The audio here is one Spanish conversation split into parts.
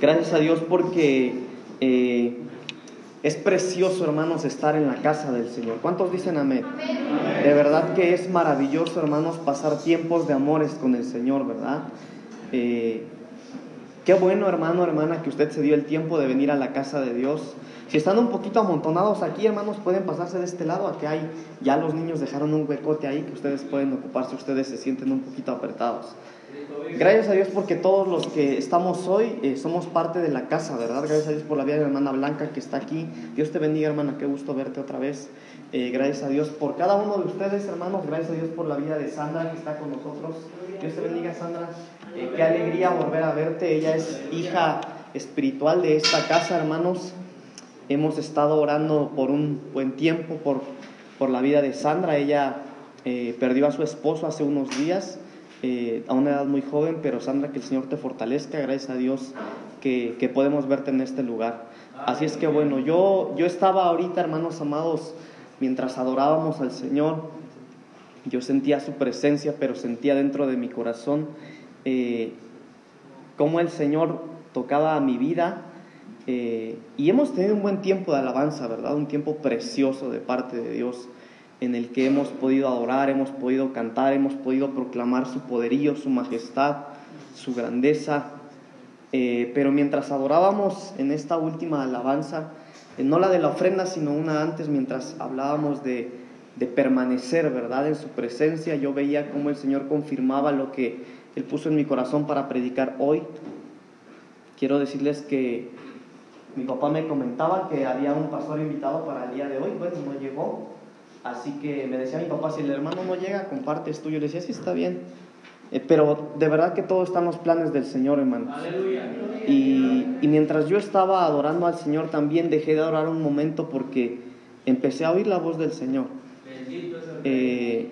Gracias a Dios porque eh, es precioso, hermanos, estar en la casa del Señor. ¿Cuántos dicen amén? De verdad que es maravilloso, hermanos, pasar tiempos de amores con el Señor, ¿verdad? Eh, qué bueno, hermano, hermana, que usted se dio el tiempo de venir a la casa de Dios. Si están un poquito amontonados aquí, hermanos, pueden pasarse de este lado. Aquí hay, ya los niños dejaron un huecote ahí que ustedes pueden ocupar si ustedes se sienten un poquito apretados. Gracias a Dios porque todos los que estamos hoy eh, somos parte de la casa, ¿verdad? Gracias a Dios por la vida de la hermana Blanca que está aquí. Dios te bendiga, hermana, qué gusto verte otra vez. Eh, gracias a Dios por cada uno de ustedes, hermanos. Gracias a Dios por la vida de Sandra que está con nosotros. Dios te bendiga, Sandra. Eh, qué alegría volver a verte. Ella es hija espiritual de esta casa, hermanos. Hemos estado orando por un buen tiempo por, por la vida de Sandra. Ella perdió a su esposo hace unos días. Eh, a una edad muy joven, pero Sandra, que el Señor te fortalezca, gracias a Dios que, que, podemos verte en este lugar. Así es que bueno, yo, yo estaba ahorita, hermanos amados, mientras adorábamos al Señor, yo sentía su presencia, pero sentía dentro de mi corazón eh, cómo el Señor tocaba a mi vida. Eh, y hemos tenido un buen tiempo de alabanza, ¿verdad? Un tiempo precioso de parte de Dios en el que hemos podido adorar, hemos podido cantar, hemos podido proclamar su poderío, su majestad, su grandeza. Eh, pero mientras adorábamos en esta última alabanza, eh, no la de la ofrenda, sino una antes, mientras hablábamos de, de permanecer, ¿verdad?, en su presencia, yo veía cómo el Señor confirmaba lo que Él puso en mi corazón para predicar hoy. Quiero decirles que mi papá me comentaba que había un pastor invitado para el día de hoy, bueno, no llegó, Así que me decía mi papá, si el hermano no llega, comparte esto. Yo le decía, sí, está bien. Eh, pero de verdad que todo está en los planes del Señor, hermano. Y, y, mientras yo estaba adorando al Señor, también dejé de adorar un momento porque empecé a oír la voz del Señor. Eh,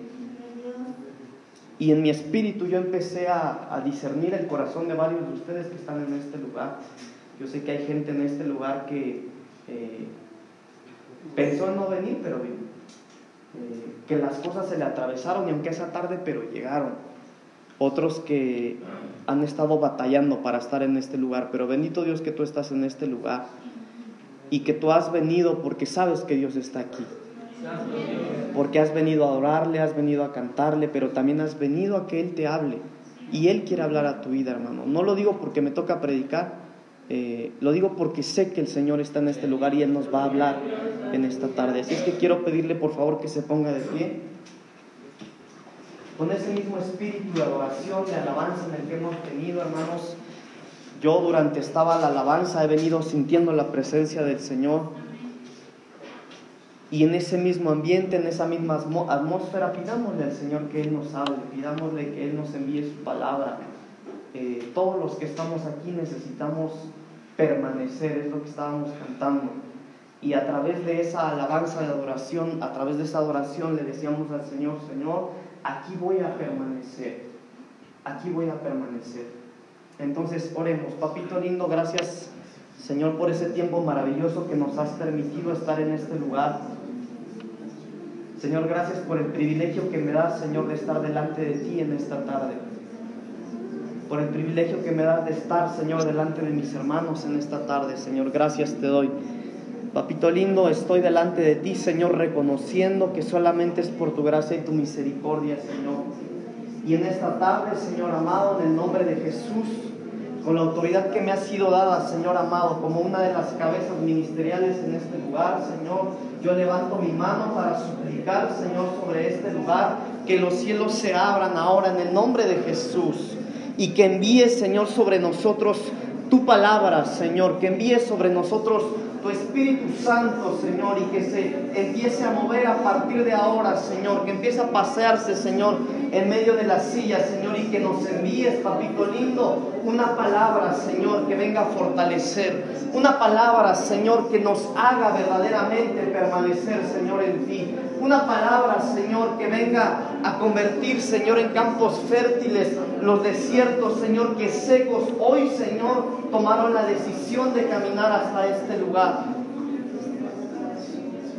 y en mi espíritu yo empecé a, a, discernir el corazón de varios de ustedes que están en este lugar. Yo sé que hay gente en este lugar que eh, pensó en no venir, pero vino eh, que las cosas se le atravesaron y aunque sea tarde, pero llegaron. Otros que han estado batallando para estar en este lugar, pero bendito Dios que tú estás en este lugar y que tú has venido porque sabes que Dios está aquí. Porque has venido a adorarle, has venido a cantarle, pero también has venido a que Él te hable. Y Él quiere hablar a tu vida, hermano. No lo digo porque me toca predicar, eh, lo digo porque sé que el Señor está en este lugar y Él nos va a hablar en esta tarde. Así es que quiero pedirle por favor que se ponga de pie. Con ese mismo espíritu de adoración, de alabanza en el que hemos tenido, hermanos, yo durante estaba la alabanza he venido sintiendo la presencia del Señor. Y en ese mismo ambiente, en esa misma atmósfera, pidámosle al Señor que Él nos hable, pidámosle que Él nos envíe su palabra. Eh, todos los que estamos aquí necesitamos permanecer, es lo que estábamos cantando. Y a través de esa alabanza de adoración, a través de esa adoración le decíamos al Señor, Señor, aquí voy a permanecer, aquí voy a permanecer. Entonces oremos, papito lindo, gracias Señor por ese tiempo maravilloso que nos has permitido estar en este lugar. Señor, gracias por el privilegio que me das, Señor, de estar delante de ti en esta tarde por el privilegio que me das de estar, Señor, delante de mis hermanos en esta tarde, Señor. Gracias te doy. Papito lindo, estoy delante de ti, Señor, reconociendo que solamente es por tu gracia y tu misericordia, Señor. Y en esta tarde, Señor amado, en el nombre de Jesús, con la autoridad que me ha sido dada, Señor amado, como una de las cabezas ministeriales en este lugar, Señor, yo levanto mi mano para suplicar, Señor, sobre este lugar, que los cielos se abran ahora en el nombre de Jesús y que envíes, Señor, sobre nosotros tu palabra, Señor, que envíes sobre nosotros tu Espíritu Santo, Señor, y que se empiece a mover a partir de ahora, Señor, que empiece a pasearse, Señor, en medio de la silla, Señor, y que nos envíes, papito lindo, una palabra, Señor, que venga a fortalecer, una palabra, Señor, que nos haga verdaderamente permanecer, Señor, en ti. Una palabra, Señor, que venga a convertir, Señor, en campos fértiles los desiertos, Señor, que secos hoy, Señor, tomaron la decisión de caminar hasta este lugar.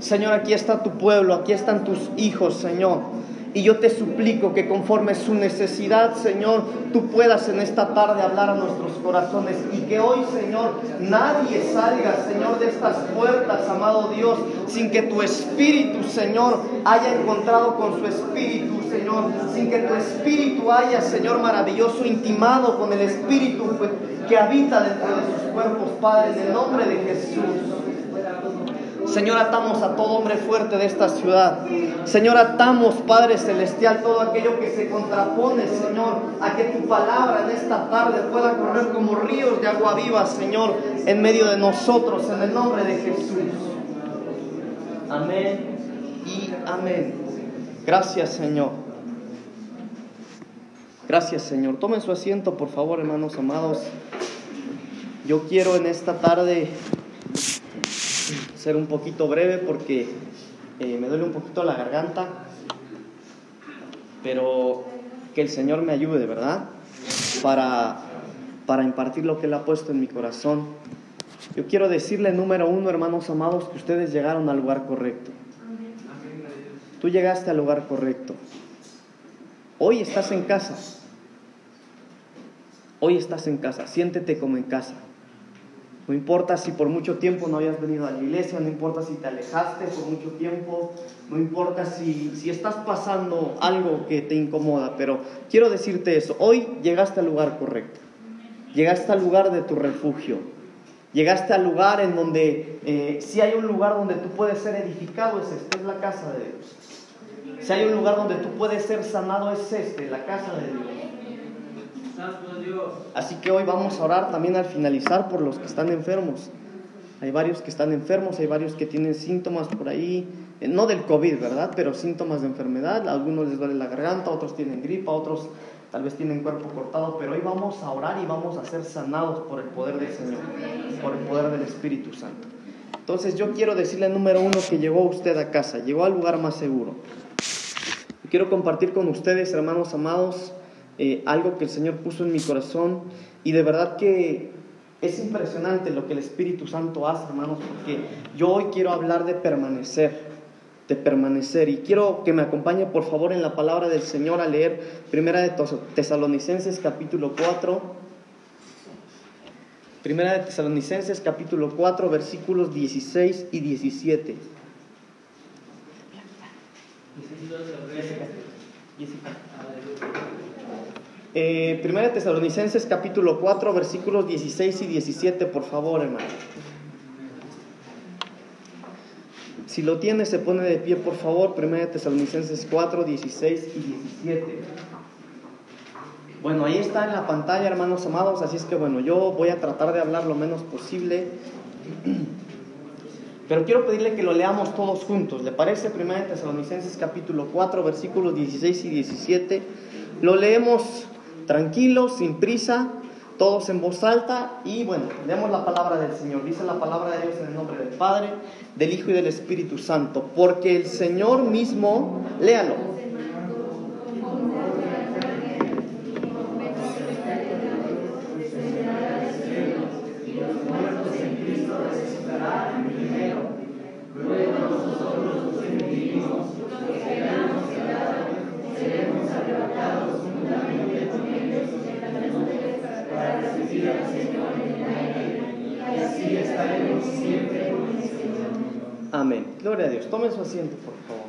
Señor, aquí está tu pueblo, aquí están tus hijos, Señor. Y yo te suplico que conforme su necesidad, Señor, tú puedas en esta tarde hablar a nuestros corazones y que hoy, Señor, nadie salga, Señor, de estas puertas, amado Dios, sin que tu espíritu, Señor, haya encontrado con su espíritu, Señor, sin que tu espíritu haya, Señor, maravilloso, intimado con el espíritu que habita dentro de sus cuerpos, Padre, en el nombre de Jesús. Señor, atamos a todo hombre fuerte de esta ciudad. Señor, atamos, Padre Celestial, todo aquello que se contrapone, Señor, a que tu palabra en esta tarde pueda correr como ríos de agua viva, Señor, en medio de nosotros, en el nombre de Jesús. Amén y amén. Gracias, Señor. Gracias, Señor. Tomen su asiento, por favor, hermanos amados. Yo quiero en esta tarde ser un poquito breve porque eh, me duele un poquito la garganta, pero que el Señor me ayude, ¿verdad? Para, para impartir lo que Él ha puesto en mi corazón. Yo quiero decirle, número uno, hermanos amados, que ustedes llegaron al lugar correcto. Tú llegaste al lugar correcto. Hoy estás en casa. Hoy estás en casa. Siéntete como en casa. No importa si por mucho tiempo no habías venido a la iglesia, no importa si te alejaste por mucho tiempo, no importa si, si estás pasando algo que te incomoda, pero quiero decirte eso, hoy llegaste al lugar correcto, llegaste al lugar de tu refugio, llegaste al lugar en donde, eh, si hay un lugar donde tú puedes ser edificado, es este, es la casa de Dios. Si hay un lugar donde tú puedes ser sanado, es este, la casa de Dios. Así que hoy vamos a orar también al finalizar por los que están enfermos. Hay varios que están enfermos, hay varios que tienen síntomas por ahí, eh, no del COVID, ¿verdad? Pero síntomas de enfermedad. A algunos les duele la garganta, otros tienen gripa, otros tal vez tienen cuerpo cortado, pero hoy vamos a orar y vamos a ser sanados por el poder del Señor, por el poder del Espíritu Santo. Entonces yo quiero decirle número uno que llegó usted a casa, llegó al lugar más seguro. Quiero compartir con ustedes, hermanos amados, eh, algo que el Señor puso en mi corazón y de verdad que es impresionante lo que el Espíritu Santo hace, hermanos, porque yo hoy quiero hablar de permanecer, de permanecer y quiero que me acompañe por favor en la palabra del Señor a leer Primera de Tesalonicenses capítulo 4. Primera de Tesalonicenses capítulo 4 versículos 16 y 17. Eh, Primera Tesalonicenses capítulo 4 versículos 16 y 17, por favor, hermano. Si lo tiene, se pone de pie, por favor. Primera Tesalonicenses 4, 16 y 17. Bueno, ahí está en la pantalla, hermanos amados, así es que bueno, yo voy a tratar de hablar lo menos posible. Pero quiero pedirle que lo leamos todos juntos. ¿Le parece? Primera de Tesalonicenses capítulo 4, versículos 16 y 17. Lo leemos tranquilos, sin prisa, todos en voz alta y bueno, leemos la palabra del Señor. Dice la palabra de Dios en el nombre del Padre, del Hijo y del Espíritu Santo, porque el Señor mismo, léalo. Amén. Gloria a Dios. Tomen su asiento, por favor.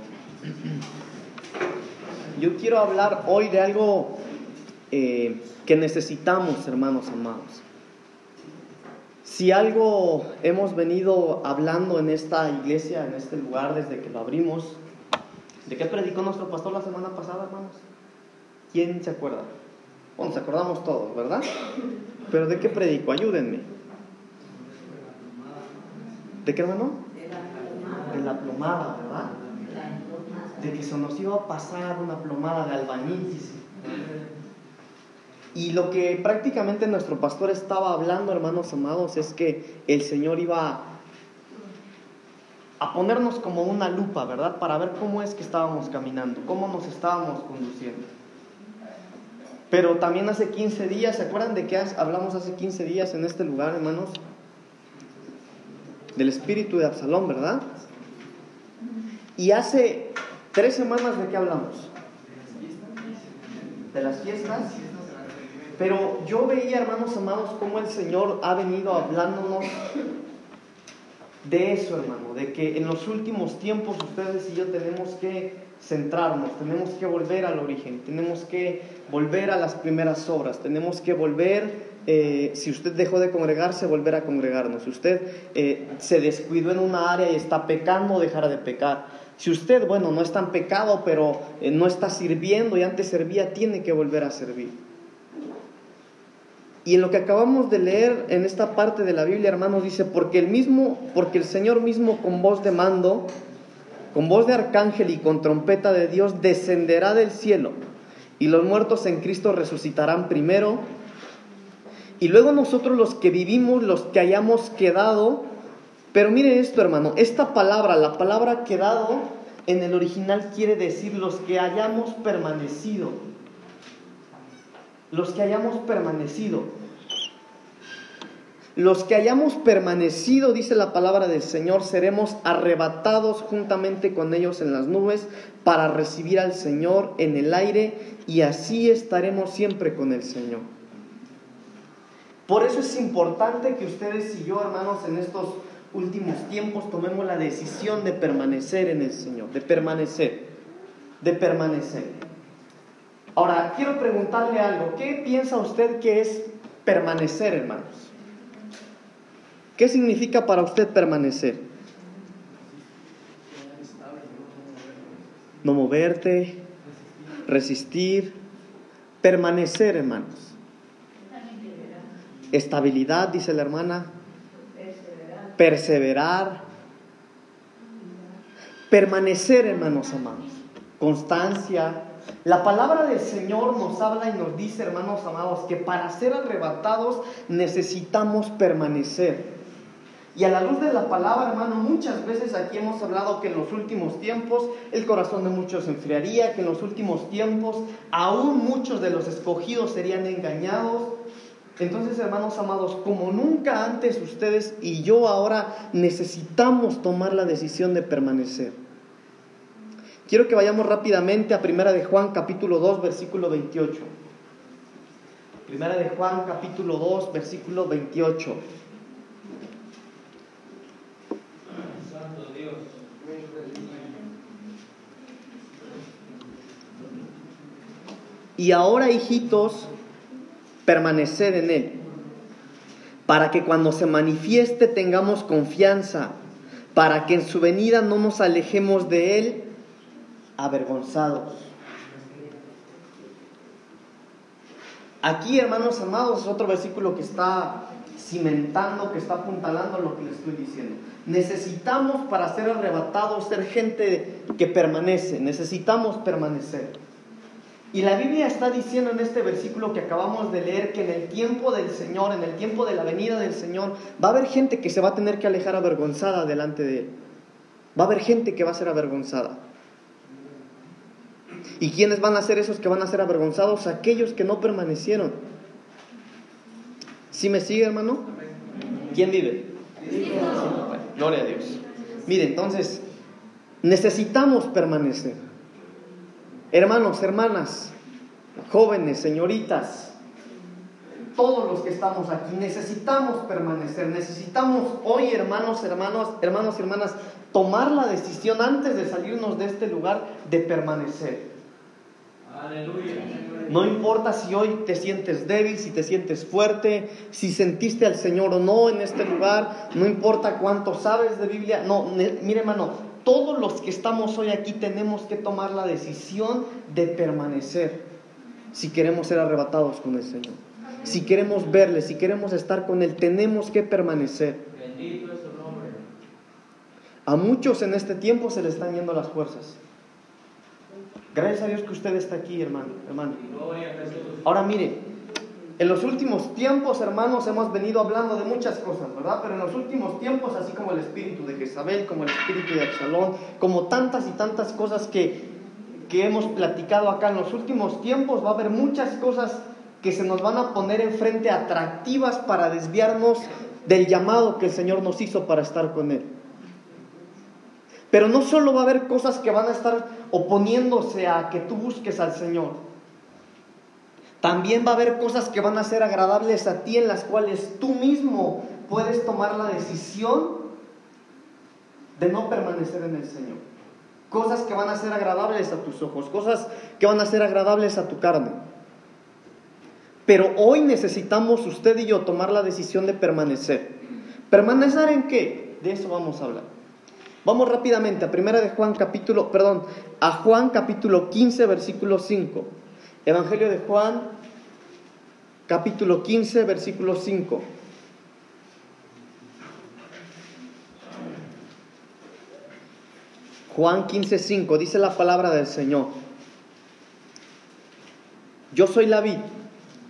Yo quiero hablar hoy de algo eh, que necesitamos, hermanos amados. Si algo hemos venido hablando en esta iglesia, en este lugar, desde que lo abrimos, ¿de qué predicó nuestro pastor la semana pasada, hermanos? ¿Quién se acuerda? Bueno, nos acordamos todos, ¿verdad? Pero ¿de qué predicó? Ayúdenme. ¿De qué, hermano? De la plomada, ¿verdad? De que se nos iba a pasar una plomada de albañil. Y lo que prácticamente nuestro pastor estaba hablando, hermanos amados, es que el Señor iba a ponernos como una lupa, ¿verdad? Para ver cómo es que estábamos caminando, cómo nos estábamos conduciendo. Pero también hace 15 días, ¿se acuerdan de qué hablamos hace 15 días en este lugar, hermanos? Del espíritu de Absalón, ¿verdad? Y hace tres semanas de qué hablamos? de las fiestas. Pero yo veía, hermanos amados, cómo el Señor ha venido hablándonos de eso, hermano, de que en los últimos tiempos ustedes y yo tenemos que centrarnos, tenemos que volver al origen, tenemos que volver a las primeras obras, tenemos que volver, eh, si usted dejó de congregarse, volver a congregarnos. Si usted eh, se descuidó en una área y está pecando, dejar de pecar. Si usted, bueno, no está en pecado, pero eh, no está sirviendo y antes servía, tiene que volver a servir. Y en lo que acabamos de leer en esta parte de la Biblia, hermanos, dice, porque el mismo, porque el Señor mismo con voz de mando, con voz de arcángel y con trompeta de Dios descenderá del cielo, y los muertos en Cristo resucitarán primero, y luego nosotros los que vivimos, los que hayamos quedado, pero mire esto, hermano, esta palabra, la palabra quedado en el original quiere decir los que hayamos permanecido. Los que hayamos permanecido. Los que hayamos permanecido, dice la palabra del Señor, seremos arrebatados juntamente con ellos en las nubes para recibir al Señor en el aire y así estaremos siempre con el Señor. Por eso es importante que ustedes y yo, hermanos, en estos últimos tiempos tomemos la decisión de permanecer en el Señor, de permanecer, de permanecer. Ahora, quiero preguntarle algo. ¿Qué piensa usted que es permanecer, hermanos? ¿Qué significa para usted permanecer? No moverte, resistir, permanecer, hermanos. Estabilidad, dice la hermana. Perseverar. Permanecer, hermanos amados. Constancia, la palabra del Señor nos habla y nos dice, hermanos amados, que para ser arrebatados necesitamos permanecer. Y a la luz de la palabra, hermano, muchas veces aquí hemos hablado que en los últimos tiempos el corazón de muchos se enfriaría, que en los últimos tiempos aún muchos de los escogidos serían engañados. Entonces, hermanos amados, como nunca antes ustedes y yo ahora necesitamos tomar la decisión de permanecer. Quiero que vayamos rápidamente a Primera de Juan capítulo 2 versículo 28. Primera de Juan capítulo 2 versículo 28. Santo Dios. Y ahora, hijitos, permaneced en Él, para que cuando se manifieste tengamos confianza, para que en su venida no nos alejemos de Él avergonzados. Aquí, hermanos amados, es otro versículo que está cimentando, que está apuntalando lo que les estoy diciendo. Necesitamos para ser arrebatados ser gente que permanece, necesitamos permanecer. Y la Biblia está diciendo en este versículo que acabamos de leer que en el tiempo del Señor, en el tiempo de la venida del Señor, va a haber gente que se va a tener que alejar avergonzada delante de Él. Va a haber gente que va a ser avergonzada. ¿Y quiénes van a ser esos que van a ser avergonzados? Aquellos que no permanecieron. ¿Sí me sigue, hermano? ¿Quién vive? gloria a Dios. Mire, entonces, necesitamos permanecer. Hermanos, hermanas, jóvenes, señoritas, todos los que estamos aquí, necesitamos permanecer, necesitamos hoy, hermanos, hermanos, hermanos y hermanas, tomar la decisión antes de salirnos de este lugar de permanecer. No importa si hoy te sientes débil, si te sientes fuerte, si sentiste al Señor o no en este lugar, no importa cuánto sabes de Biblia. No, mire hermano, todos los que estamos hoy aquí tenemos que tomar la decisión de permanecer si queremos ser arrebatados con el Señor. Si queremos verle, si queremos estar con Él, tenemos que permanecer. Bendito es su nombre. A muchos en este tiempo se les están yendo las fuerzas. Gracias a Dios que usted está aquí, hermano. hermano. Ahora mire, en los últimos tiempos, hermanos, hemos venido hablando de muchas cosas, ¿verdad? Pero en los últimos tiempos, así como el espíritu de Jezabel, como el espíritu de Absalón, como tantas y tantas cosas que, que hemos platicado acá, en los últimos tiempos va a haber muchas cosas que se nos van a poner enfrente atractivas para desviarnos del llamado que el Señor nos hizo para estar con Él. Pero no solo va a haber cosas que van a estar oponiéndose a que tú busques al Señor. También va a haber cosas que van a ser agradables a ti en las cuales tú mismo puedes tomar la decisión de no permanecer en el Señor. Cosas que van a ser agradables a tus ojos, cosas que van a ser agradables a tu carne. Pero hoy necesitamos usted y yo tomar la decisión de permanecer. ¿Permanecer en qué? De eso vamos a hablar. Vamos rápidamente a primera de Juan capítulo, perdón, a Juan capítulo 15 versículo 5. Evangelio de Juan capítulo 15 versículo 5. Juan 15, 5 dice la palabra del Señor. Yo soy la vid,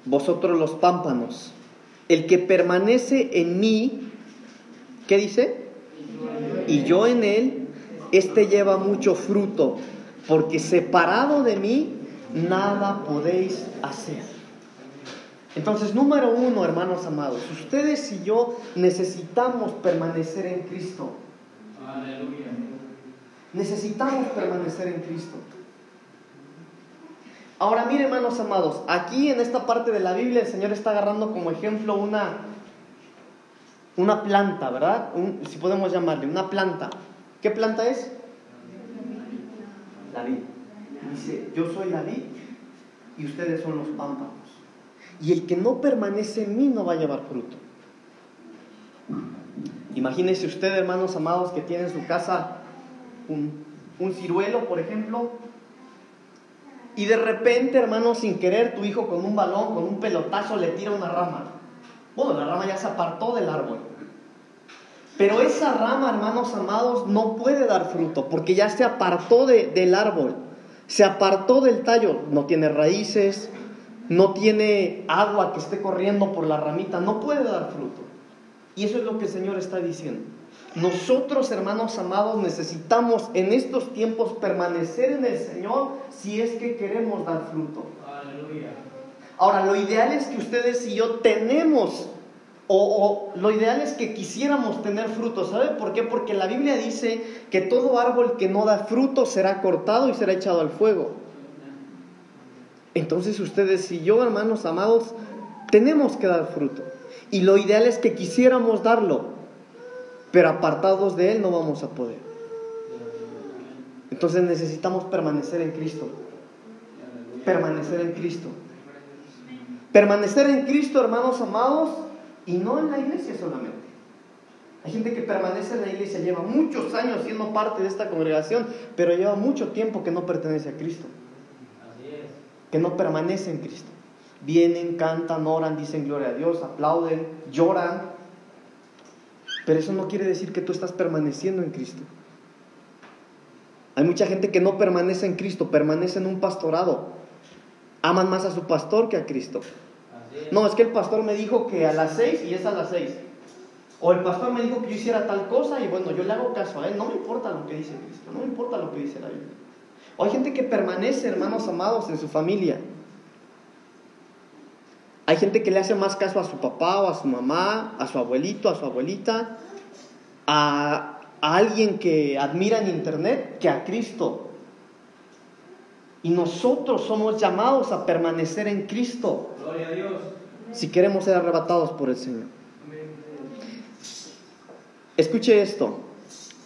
vosotros los pámpanos. El que permanece en mí, ¿qué dice? Y yo en él, este lleva mucho fruto, porque separado de mí, nada podéis hacer. Entonces, número uno, hermanos amados, ustedes y yo necesitamos permanecer en Cristo. Aleluya. Necesitamos permanecer en Cristo. Ahora mire, hermanos amados, aquí en esta parte de la Biblia el Señor está agarrando como ejemplo una, una planta, ¿verdad? si podemos llamarle, una planta. ¿Qué planta es? La vid. Dice, yo soy la vid y ustedes son los pámpanos. Y el que no permanece en mí no va a llevar fruto. Imagínese usted, hermanos amados, que tiene en su casa un, ciruelo, por ejemplo, y de repente, hermano, sin querer, tu hijo con un balón, con un pelotazo, le tira una rama. Bueno, la rama ya se apartó del árbol. Pero esa rama, hermanos amados, no puede dar fruto porque ya se apartó del árbol, se apartó del tallo, no tiene raíces, no tiene agua que esté corriendo por la ramita, no puede dar fruto. Y eso es lo que el Señor está diciendo. Nosotros, hermanos amados, necesitamos en estos tiempos permanecer en el Señor si es que queremos dar fruto. Ahora, lo ideal es que ustedes y yo tenemos, o, lo ideal es que quisiéramos tener fruto. ¿Sabe por qué? Porque la Biblia dice que todo árbol que no da fruto será cortado y será echado al fuego. Entonces ustedes y yo, hermanos amados, tenemos que dar fruto. Y lo ideal es que quisiéramos darlo. Pero apartados de Él no vamos a poder. Entonces necesitamos permanecer en Cristo. Permanecer en Cristo. Permanecer en Cristo, hermanos amados, y no en la iglesia solamente. Hay gente que permanece en la iglesia, lleva muchos años siendo parte de esta congregación, pero lleva mucho tiempo que no pertenece a Cristo. Que no permanece en Cristo. Vienen, cantan, oran, dicen gloria a Dios, aplauden, lloran, pero eso no quiere decir que tú estás permaneciendo en Cristo. Hay mucha gente que no permanece en Cristo, permanece en un pastorado. Aman más a su pastor que a Cristo. No, es que el pastor me dijo que a las seis y es a las seis. O el pastor me dijo que yo hiciera tal cosa y bueno, yo le hago caso a él. No me importa lo que dice Cristo, no me importa lo que dice la Biblia. O hay gente que permanece, hermanos amados, en su familia. Hay gente que le hace más caso a su papá o a su mamá, a su abuelito, a su abuelita, a, alguien que admira en internet que a Cristo. Y nosotros somos llamados a permanecer en Cristo. Gloria a Dios. Si queremos ser arrebatados por el Señor. Escuche esto.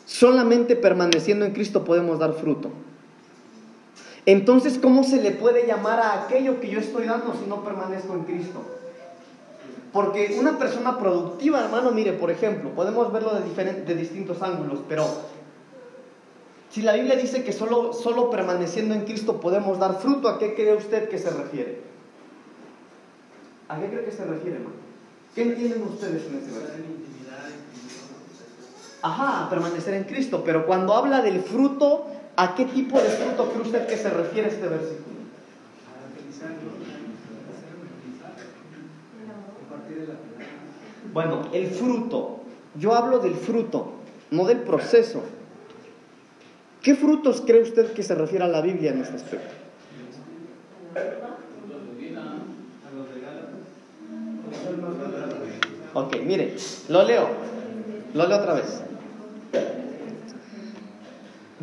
Solamente permaneciendo en Cristo podemos dar fruto. Entonces, ¿cómo se le puede llamar a aquello que yo estoy dando si no permanezco en Cristo? Porque una persona productiva, hermano, mire, por ejemplo, podemos verlo de, de distintos ángulos, pero si la Biblia dice que solo, solo permaneciendo en Cristo podemos dar fruto, ¿a qué cree usted que se refiere? ¿A qué cree que se refiere, hermano? ¿Qué entienden ustedes en ese versículo? Ajá, permanecer en Cristo, pero cuando habla del fruto, ¿A qué tipo de fruto cree usted que se refiere este versículo? Bueno, el fruto. Yo hablo del fruto, no del proceso. ¿Qué frutos cree usted que se refiere a la Biblia en este aspecto? Ok, mire, lo leo. Lo leo otra vez.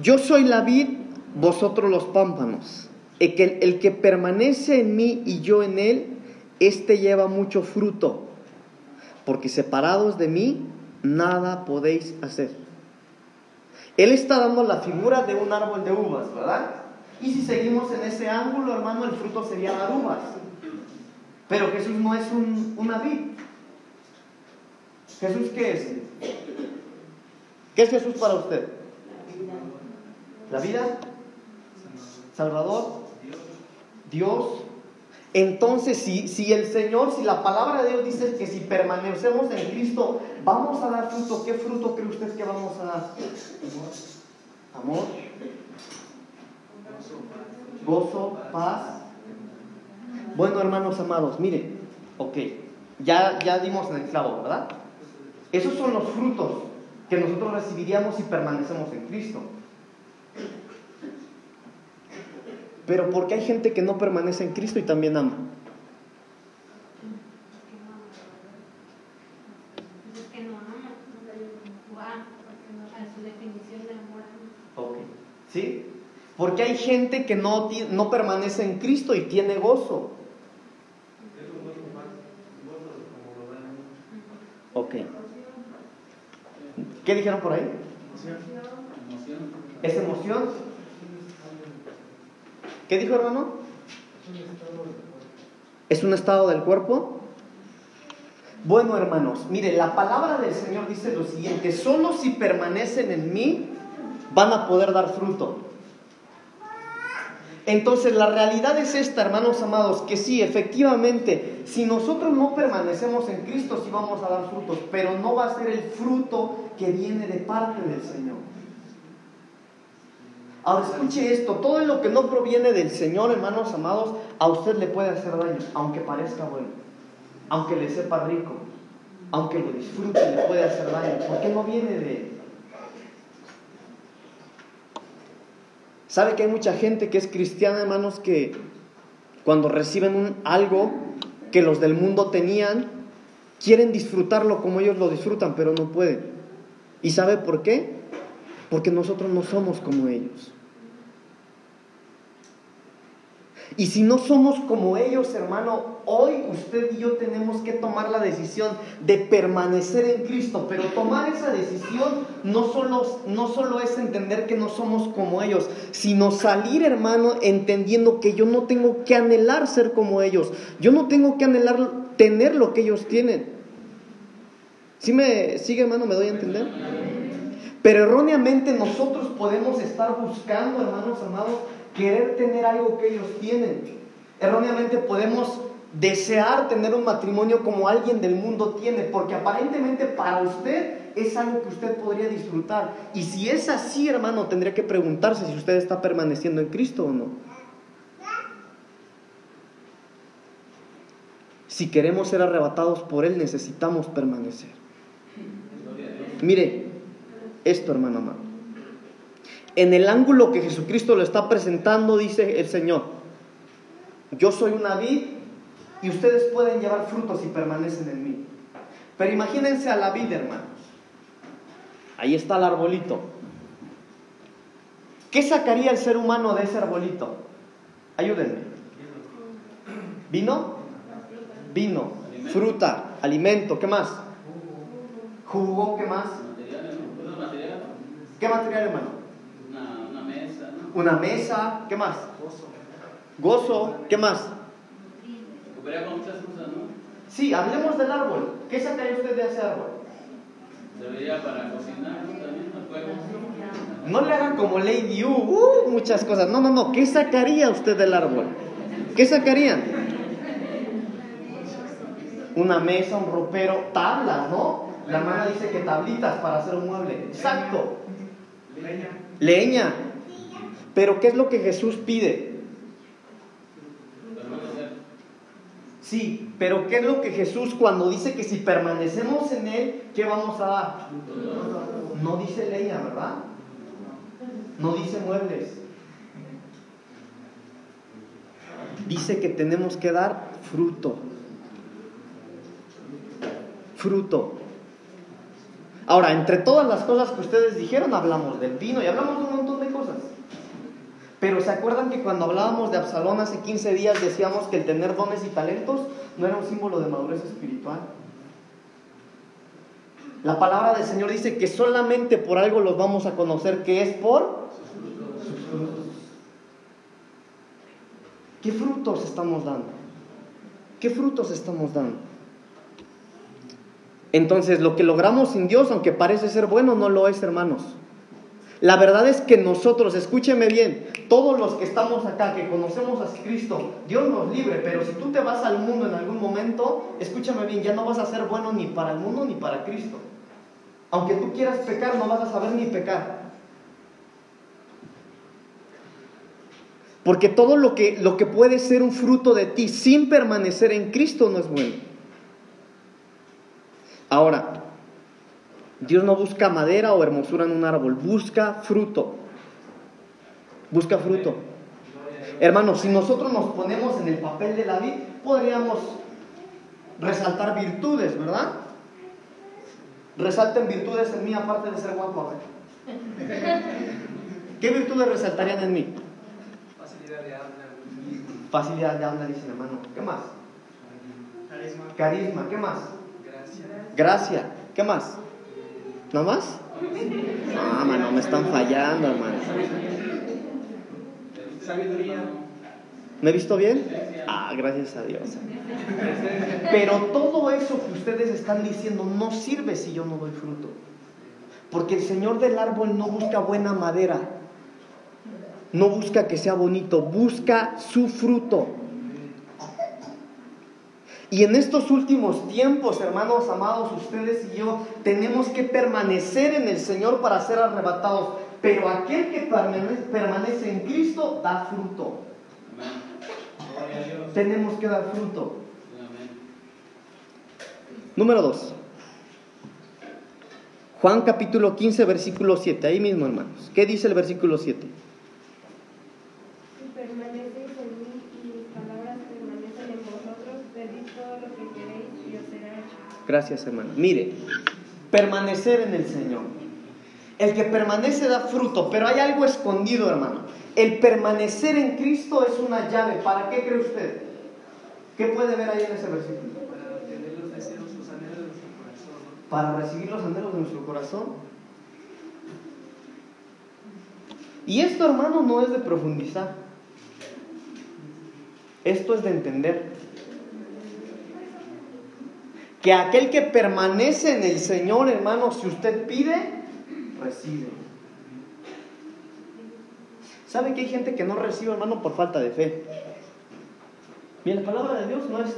Yo soy la vid, vosotros los pámpanos. El que, el que permanece en mí y yo en él, éste lleva mucho fruto, porque separados de mí, nada podéis hacer. Él está dando la figura de un árbol de uvas, ¿verdad? Y si seguimos en ese ángulo, hermano, el fruto sería dar uvas. Pero Jesús no es un, una. ¿Jesús qué es? ¿Qué es Jesús para usted? ¿La vida? ¿Salvador? Dios. Entonces, si, si el Señor, si la palabra de Dios dice que si permanecemos en Cristo, vamos a dar fruto, ¿qué fruto cree usted que vamos a dar? Amor. Gozo, paz. Bueno, hermanos amados, mire, ok, ya, ya dimos en el clavo, ¿verdad? Esos son los frutos que nosotros recibiríamos si permanecemos en Cristo. Pero porque hay gente que no permanece en Cristo y también ama. Ok, ¿sí? Porque hay gente que no, no permanece en Cristo y tiene gozo. Ok. ¿Qué dijeron por ahí? ¿Es emoción? ¿Qué dijo hermano? ¿Es un estado del cuerpo? Bueno, hermanos, mire, la palabra del Señor dice lo siguiente, solo si permanecen en mí van a poder dar fruto. Entonces la realidad es esta, hermanos amados, que sí, efectivamente, si nosotros no permanecemos en Cristo, sí vamos a dar frutos, pero no va a ser el fruto que viene de parte del Señor. Ahora escuche esto, todo lo que no proviene del Señor, hermanos amados, a usted le puede hacer daño, aunque parezca bueno, aunque le sepa rico, aunque lo disfrute, le puede hacer daño, porque no viene de Él. ¿Sabe que hay mucha gente que es cristiana, hermanos, que cuando reciben algo que los del mundo tenían, quieren disfrutarlo como ellos lo disfrutan, pero no pueden? ¿Y sabe por qué? Porque nosotros no somos como ellos. Y si no somos como ellos, hermano, hoy usted y yo tenemos que tomar la decisión de permanecer en Cristo. Pero tomar esa decisión no solo, no solo es entender que no somos como ellos, sino salir, hermano, entendiendo que yo no tengo que anhelar ser como ellos. Yo no tengo que anhelar tener lo que ellos tienen. ¿Sí me sigue, hermano? ¿Me doy a entender? Pero erróneamente nosotros podemos estar buscando, hermanos amados, querer tener algo que ellos tienen. Erróneamente podemos desear tener un matrimonio como alguien del mundo tiene, porque aparentemente para usted es algo que usted podría disfrutar. Y si es así, hermano, tendría que preguntarse si usted está permaneciendo en Cristo o no. Si queremos ser arrebatados por Él, necesitamos permanecer. Mire, esto, hermano amado en el ángulo que Jesucristo lo está presentando, dice el Señor, yo soy una vid y ustedes pueden llevar frutos si permanecen en mí. Pero imagínense a la vid, hermanos. Ahí está el arbolito. ¿Qué sacaría el ser humano de ese arbolito? Ayúdenme. ¿Vino? Vino. Fruta, alimento, ¿qué más? Jugo, ¿qué más? ¿Qué material, hermano? una mesa, ¿qué más? Gozo, ¿qué más? Sí, hablemos del árbol. ¿Qué sacaría usted de ese árbol? Debería para cocinar también, No le hagan como Lady U, uh, muchas cosas. No, no, no. ¿Qué sacaría usted del árbol? ¿Qué sacarían? Una mesa, un ropero, tablas, ¿no? La hermana dice que tablitas para hacer un mueble. Exacto. Leña. Pero ¿qué es lo que Jesús pide? Sí, pero ¿qué es lo que Jesús cuando dice que si permanecemos en Él, ¿qué vamos a dar? No dice leña, ¿verdad? No dice muebles. Dice que tenemos que dar fruto. Fruto. Ahora, entre todas las cosas que ustedes dijeron, hablamos del vino y hablamos de un montón de cosas. Pero ¿se acuerdan que cuando hablábamos de Absalón hace 15 días decíamos que el tener dones y talentos no era un símbolo de madurez espiritual? La palabra del Señor dice que solamente por algo los vamos a conocer, que es por sus frutos. ¿Qué frutos estamos dando? ¿Qué frutos estamos dando? Entonces, lo que logramos sin Dios, aunque parece ser bueno, no lo es, hermanos. La verdad es que nosotros, escúcheme bien, todos los que estamos acá, que conocemos a Cristo, Dios nos libre, pero si tú te vas al mundo en algún momento, escúchame bien, ya no vas a ser bueno ni para el mundo ni para Cristo. Aunque tú quieras pecar, no vas a saber ni pecar. Porque todo lo que, lo que puede ser un fruto de ti sin permanecer en Cristo no es bueno. Ahora, Dios no busca madera o hermosura en un árbol, busca fruto. Busca fruto. Hermanos, si nosotros nos ponemos en el papel de David, podríamos resaltar virtudes, ¿verdad? Resalten virtudes en mí aparte de ser guapo. ¿Qué virtudes resaltarían en mí? Facilidad de habla. Facilidad de habla, dicen hermano. ¿Qué más? Carisma. Carisma, ¿qué más? Gracia. ¿qué más? ¿No más? No, mano, me están fallando, hermano. Sabiduría. ¿Me he visto bien? Ah, gracias a Dios. Pero todo eso que ustedes están diciendo no sirve si yo no doy fruto. Porque el Señor del árbol no busca buena madera. No busca que sea bonito, busca su fruto. Y en estos últimos tiempos, hermanos amados, ustedes y yo tenemos que permanecer en el Señor para ser arrebatados. Pero aquel que permanece, en Cristo da fruto. Amén. Tenemos que dar fruto. Amén. Número 2. Juan capítulo 15, versículo 7. Ahí mismo, hermanos. ¿Qué dice el versículo 7? Si permanecéis en mí y mis palabras permanecen en vosotros, pedid todo lo que queréis y os será hecho. Gracias, hermano. Mire, permanecer en el Señor. El que permanece da fruto, pero hay algo escondido, hermano. El permanecer en Cristo es una llave. ¿Para qué cree usted? ¿Qué puede ver ahí en ese versículo? Para obtener los deseos, los anhelos de nuestro corazón. Para recibir los anhelos de nuestro corazón. Y esto, hermano, no es de profundizar. Esto es de entender. Que aquel que permanece en el Señor, hermano, si usted pide, recibe. ¿Sabe que hay gente que no recibe, hermano, por falta de fe? Bien, la palabra de Dios no es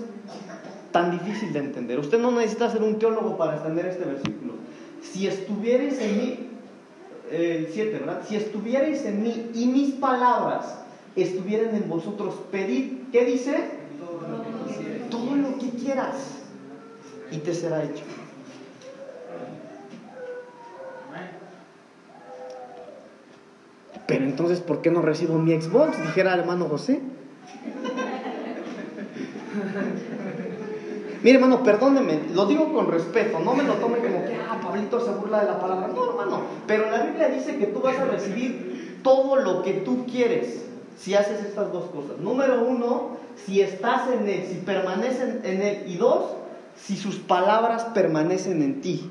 tan difícil de entender. Usted no necesita ser un teólogo para entender este versículo. Si estuvierais en mí, el 7, ¿verdad? Si estuvierais en mí y mis palabras estuvieran en vosotros, pedid, ¿qué dice? Todo lo que quieras y te será hecho. Pero entonces, ¿por qué no recibo mi Xbox? Dijera el hermano José. Mire, hermano, perdóneme, lo digo con respeto, no me lo tome como que, ah, Pablito se burla de la palabra. No, hermano, pero la Biblia dice que tú vas a recibir todo lo que tú quieres si haces estas dos cosas. Número uno, si estás en Él, si permaneces en Él. Y dos, si sus palabras permanecen en ti.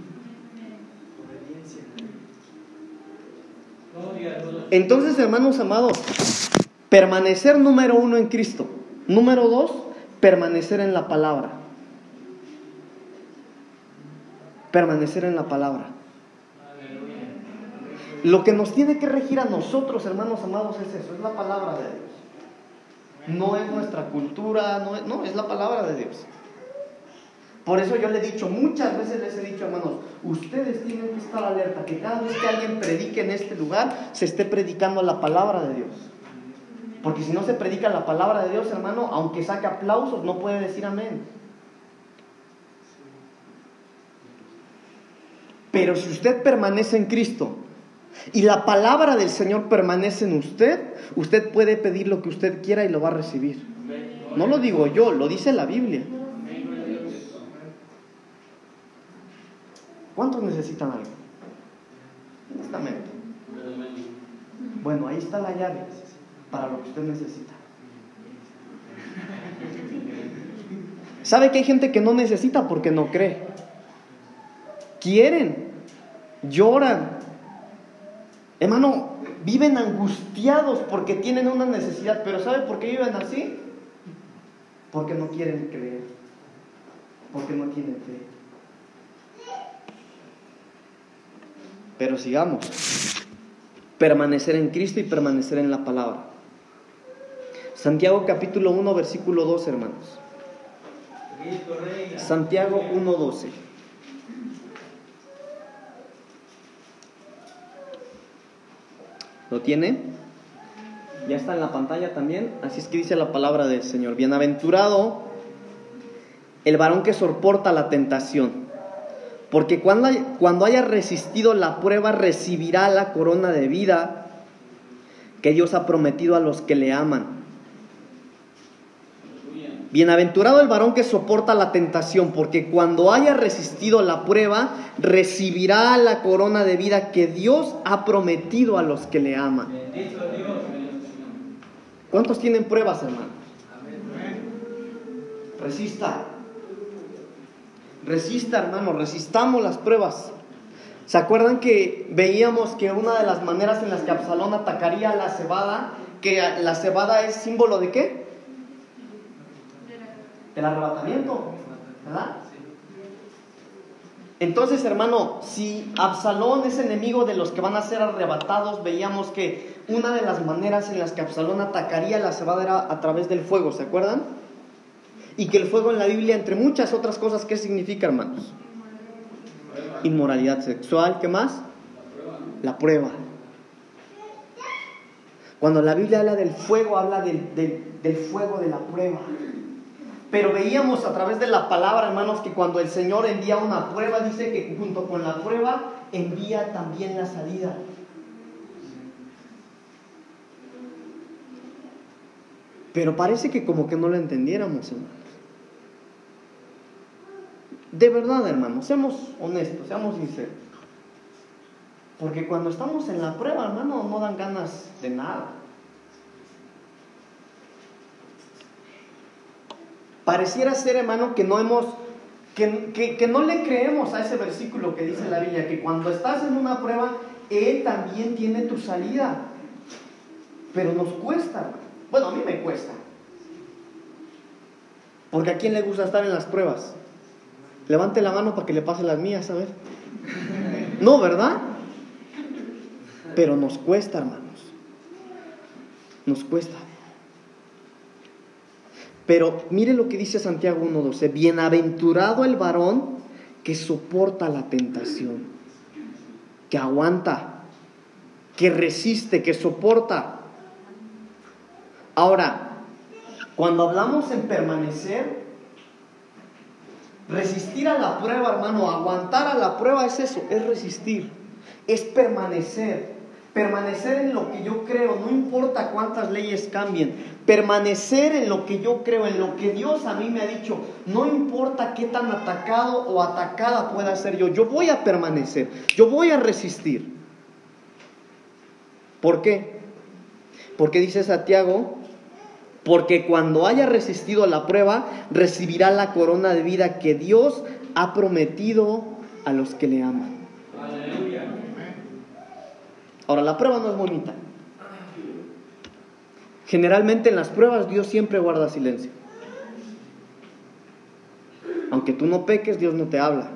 Entonces, hermanos amados, permanecer número uno en Cristo. Número dos, permanecer en la palabra. Permanecer en la palabra. Lo que nos tiene que regir a nosotros, hermanos amados, es eso, es la palabra de Dios. No es nuestra cultura, no es, no, es la palabra de Dios. Por eso yo le he dicho, muchas veces les he dicho, hermanos, ustedes tienen que estar alerta, que cada vez que alguien predique en este lugar, se esté predicando la palabra de Dios. Porque si no se predica la palabra de Dios, hermano, aunque saque aplausos, no puede decir amén. Pero si usted permanece en Cristo y la palabra del Señor permanece en usted, usted puede pedir lo que usted quiera y lo va a recibir. No lo digo yo, lo dice la Biblia. Amén. Gloria a Dios. ¿Cuántos necesitan algo? Honestamente. Bueno, ahí está la llave. para lo que usted necesita. ¿Sabe que hay gente que no necesita porque no cree? Quieren, lloran. Hermano, viven angustiados porque tienen una necesidad, pero ¿sabe por qué viven así? Porque no quieren creer, porque no tienen fe. Pero sigamos. Permanecer en Cristo y permanecer en la palabra. Santiago capítulo 1, versículo 2, hermanos. Santiago 1.12. ¿Lo tiene? Ya está en la pantalla también. Así es que dice la palabra del Señor. Bienaventurado el varón que soporta la tentación. Porque cuando, cuando haya resistido la prueba recibirá la corona de vida que Dios ha prometido a los que le aman. Bienaventurado el varón que soporta la tentación, porque cuando haya resistido la prueba, recibirá la corona de vida que Dios ha prometido a los que le aman. ¿Cuántos tienen pruebas, hermano? Resista. Resista, hermano, resistamos las pruebas. ¿Se acuerdan que veíamos que una de las maneras en las que Absalón atacaría a la cebada, que la cebada es símbolo de qué? Del arrebatamiento, ¿verdad? Entonces, hermano, si Absalón es enemigo de los que van a ser arrebatados, veíamos que una de las maneras en las que Absalón atacaría la cebada era a través del fuego, ¿se acuerdan? Y que el fuego en la Biblia, entre muchas otras cosas, ¿qué significa, hermanos? Inmoralidad sexual, ¿qué más? La prueba. Cuando la Biblia habla del fuego, habla del, del- fuego de la prueba. Pero veíamos a través de la palabra, hermanos, que cuando el Señor envía una prueba, dice que junto con la prueba envía también la salida. Pero parece que como que no lo entendiéramos, hermanos. De verdad, hermanos, seamos honestos, seamos sinceros. Porque cuando estamos en la prueba, hermano, no dan ganas de nada. Pareciera ser, hermano, que no hemos, que, que- que no le creemos a ese versículo que dice la Biblia, que cuando estás en una prueba, Él también tiene tu salida. Pero nos cuesta, hermano. Bueno, a mí me cuesta. Porque a quién le gusta estar en las pruebas. Levante la mano para que le pase las mías, a ver. No, ¿verdad? Pero nos cuesta, hermanos. Nos cuesta. Pero mire lo que dice Santiago 1.12. Bienaventurado el varón que soporta la tentación, que aguanta, que resiste, que soporta. Ahora, cuando hablamos en permanecer, resistir a la prueba, hermano, aguantar a la prueba es eso, es resistir, es permanecer. Permanecer en lo que yo creo, no importa cuántas leyes cambien. Permanecer en lo que yo creo, en lo que Dios a mí me ha dicho. No importa qué tan atacado o atacada pueda ser yo. Yo voy a permanecer. Yo voy a resistir. ¿Por qué? Porque dice Santiago, porque cuando haya resistido la prueba, recibirá la corona de vida que Dios ha prometido a los que le aman. Ahora, la prueba no es bonita. Generalmente en las pruebas Dios siempre guarda silencio. Aunque tú no peques, Dios no te habla.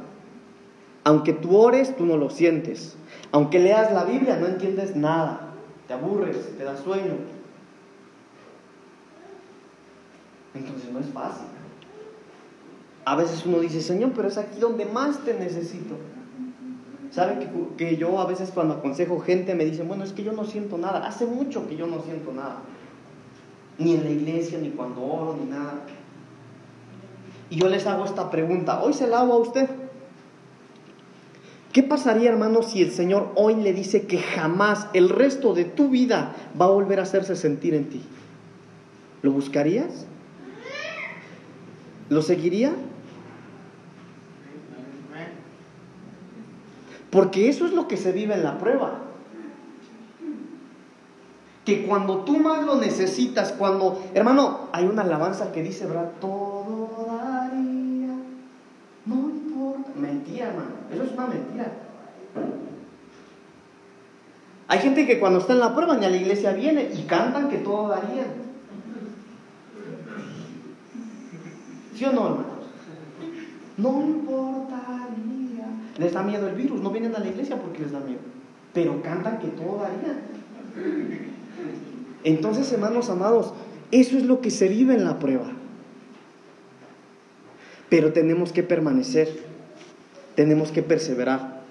Aunque tú ores, tú no lo sientes. Aunque leas la Biblia, no entiendes nada. Te aburres, te da sueño. Entonces no es fácil. A veces uno dice, Señor, pero es aquí donde más te necesito. ¿Sabe que, que yo a veces cuando aconsejo gente me dicen, bueno, es que yo no siento nada. Hace mucho que yo no siento nada. Ni en la iglesia, ni cuando oro, ni nada. Y yo les hago esta pregunta. Hoy se la hago a usted. ¿Qué pasaría, hermano, si el Señor hoy le dice que jamás el resto de tu vida va a volver a hacerse sentir en ti? ¿Lo buscarías? ¿Lo seguiría? Porque eso es lo que se vive en la prueba. que cuando tú más lo necesitas, cuando, hermano, hay una alabanza que dice, ¿verdad? Todo daría, no importa. Mentira, hermano, eso es una mentira. Hay gente que cuando está en la prueba ni a la iglesia viene y cantan que todo daría. ¿Sí o no, hermanos? No importaría. Les da miedo el virus, no vienen a la iglesia porque les da miedo. Pero cantan que todo. Entonces, hermanos amados, eso es lo que se vive en la prueba. Pero tenemos que permanecer, tenemos que perseverar.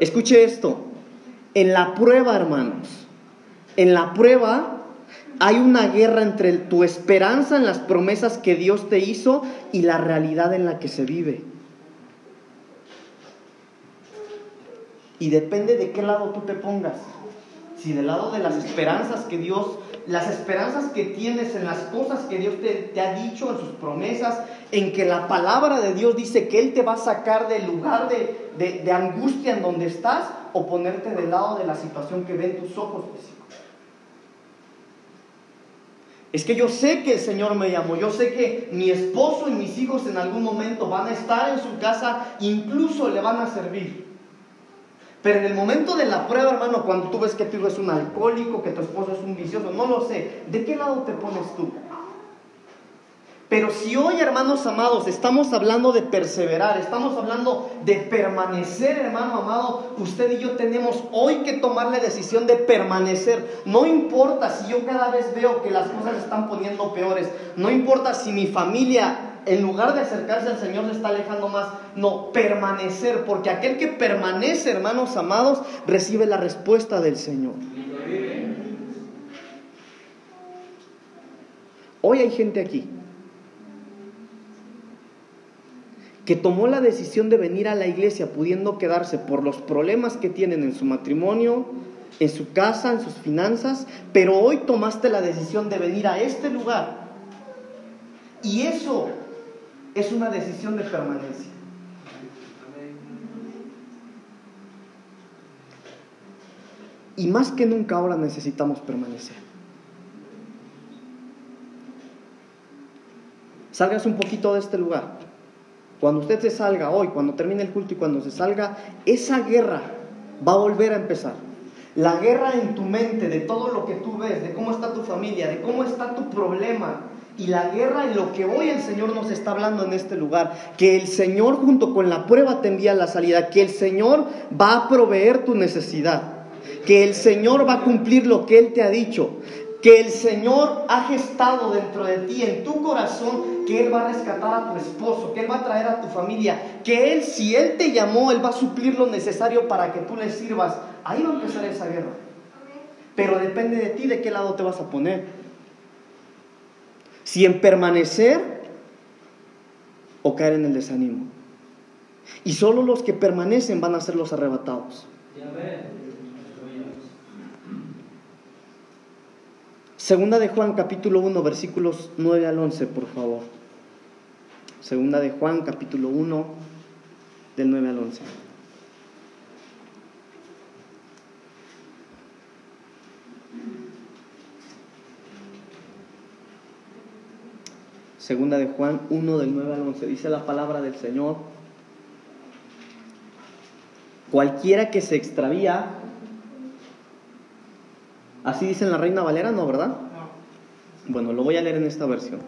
Escuche esto, en la prueba, hermanos, en la prueba hay una guerra entre tu esperanza en las promesas que Dios te hizo y la realidad en la que se vive. Y depende de qué lado tú te pongas. Si del lado de las esperanzas que Dios, las esperanzas que tienes en las cosas que Dios te, ha dicho, en sus promesas, en que la palabra de Dios dice que Él te va a sacar del lugar de, angustia en donde estás, o ponerte del lado de la situación que ven tus ojos. Es que yo sé que el Señor me llamó, yo sé que mi esposo y mis hijos en algún momento van a estar en su casa, incluso le van a servir. Pero en el momento de la prueba, hermano, cuando tú ves que tu hijo es un alcohólico, que tu esposo es un vicioso, no lo sé, ¿de qué lado te pones tú? Pero si hoy, hermanos amados, estamos hablando de perseverar, estamos hablando de permanecer, hermano amado, usted y yo tenemos hoy que tomar la decisión de permanecer. No importa si yo cada vez veo que las cosas se están poniendo peores, no importa si mi familia en lugar de acercarse al Señor se está alejando más. No, permanecer, porque aquel que permanece, hermanos amados, recibe la respuesta del Señor. Hoy hay gente aquí que tomó la decisión de venir a la iglesia pudiendo quedarse por los problemas que tienen en su matrimonio, en su casa, en sus finanzas, pero hoy tomaste la decisión de venir a este lugar. Y eso es una decisión de permanencia. Y más que nunca ahora necesitamos permanecer. Salgas un poquito de este lugar. Cuando usted se salga hoy, cuando termine el culto y cuando se salga, esa guerra va a volver a empezar. La guerra en tu mente de todo lo que tú ves, de cómo está tu familia, de cómo está tu problema, y la guerra en lo que hoy el Señor nos está hablando en este lugar, que el Señor junto con la prueba te envía la salida, que el Señor va a proveer tu necesidad, que el Señor va a cumplir lo que Él te ha dicho, que el Señor ha gestado dentro de ti, en tu corazón, que Él va a rescatar a tu esposo, que Él va a traer a tu familia, que Él, si Él te llamó, Él va a suplir lo necesario para que tú le sirvas. Ahí va a empezar esa guerra. Pero depende de ti de qué lado te vas a poner. Si en permanecer o caer en el desánimo. Y solo los que permanecen van a ser los arrebatados. Segunda de Juan capítulo 1 versículos 9 al 11, por favor. Segunda de Juan capítulo 1 del 9 al 11. Segunda de Juan 1 del 9 al 11. Dice la palabra del Señor. Cualquiera que se extravía, así dice en la Reina Valera, ¿no, verdad? Bueno, lo voy a leer en esta versión.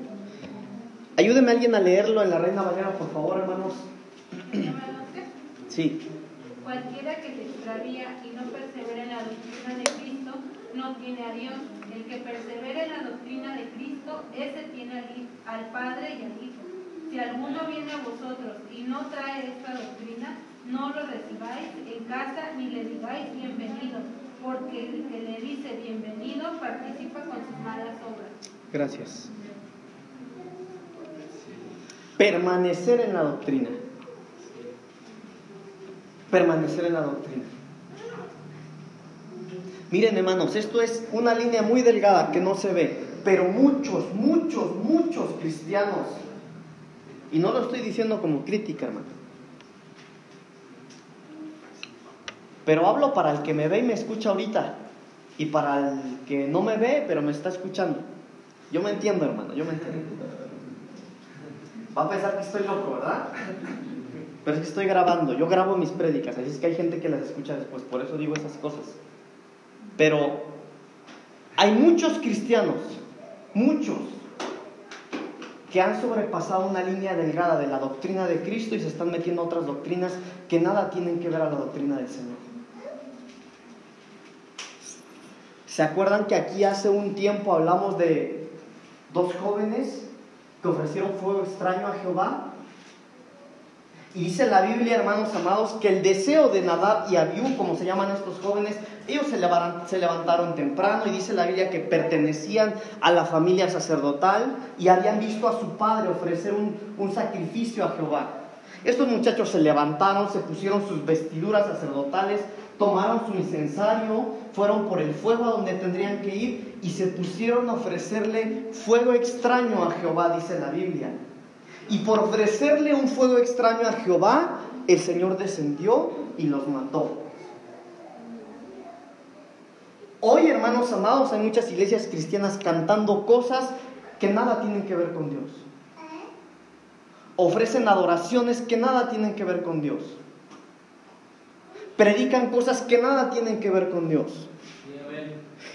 Ayúdeme alguien a leerlo en la Reina Valera, por favor, hermanos. Sí. Cualquiera que se extravía y no persevera en la doctrina de Cristo, no tiene a Dios. El que persevera en la doctrina de Cristo, ese tiene al Padre y al Hijo. Si alguno viene a vosotros y no trae esta doctrina, no lo recibáis en casa ni le digáis bienvenido, porque el que le dice bienvenido participa con sus malas obras. Gracias. Permanecer en la doctrina. Permanecer en la doctrina. Miren hermanos, esto es una línea muy delgada que no se ve, pero muchos, muchos, muchos cristianos, y no lo estoy diciendo como crítica, hermano, pero hablo para el que me ve y me escucha ahorita. Y para el que no me ve, pero me está escuchando. Yo me entiendo, hermano, yo me entiendo. Va a pensar que estoy loco, ¿verdad? Pero es que estoy grabando, yo grabo mis prédicas, así es que hay gente que las escucha después, por eso digo esas cosas. Pero hay muchos cristianos, muchos, que han sobrepasado una línea delgada de la doctrina de Cristo y se están metiendo a otras doctrinas que nada tienen que ver a la doctrina del Señor. ¿Se acuerdan que aquí hace un tiempo hablamos de dos jóvenes que ofrecieron fuego extraño a Jehová? Y dice la Biblia, hermanos amados, que el deseo de Nadab y Abiú, como se llaman estos jóvenes, ellos se levantaron, temprano y dice la Biblia que pertenecían a la familia sacerdotal y habían visto a su padre ofrecer un sacrificio a Jehová. Estos muchachos se levantaron, se pusieron sus vestiduras sacerdotales, tomaron su incensario, fueron por el fuego a donde tendrían que ir y se pusieron a ofrecerle fuego extraño a Jehová, dice la Biblia. Y por ofrecerle un fuego extraño a Jehová, el Señor descendió y los mató. Hoy, hermanos amados, hay muchas iglesias cristianas cantando cosas que nada tienen que ver con Dios. Ofrecen adoraciones que nada tienen que ver con Dios. Predican cosas que nada tienen que ver con Dios.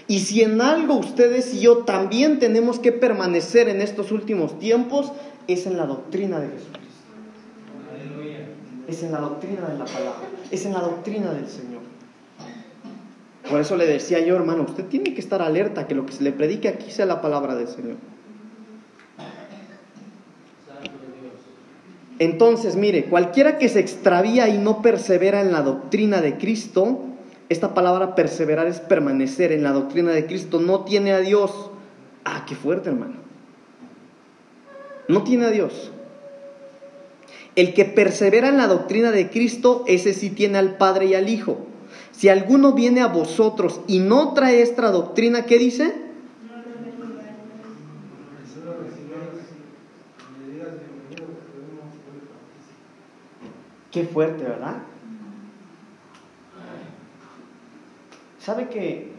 Y si en algo ustedes y yo también tenemos que permanecer en estos últimos tiempos, es en la doctrina de Jesucristo. Es en la doctrina de la palabra. Es en la doctrina del Señor. Por eso le decía yo, hermano, usted tiene que estar alerta que lo que se le predique aquí sea la palabra del Señor. Entonces, mire, cualquiera que se extravía y no persevera en la doctrina de Cristo, esta palabra perseverar es permanecer en la doctrina de Cristo, no tiene a Dios. Ah, qué fuerte, hermano. No tiene a Dios. El que persevera en la doctrina de Cristo, ese sí tiene al Padre y al Hijo. Si alguno viene a vosotros y no trae esta doctrina, ¿qué dice? Qué fuerte, ¿verdad? ¿Sabe que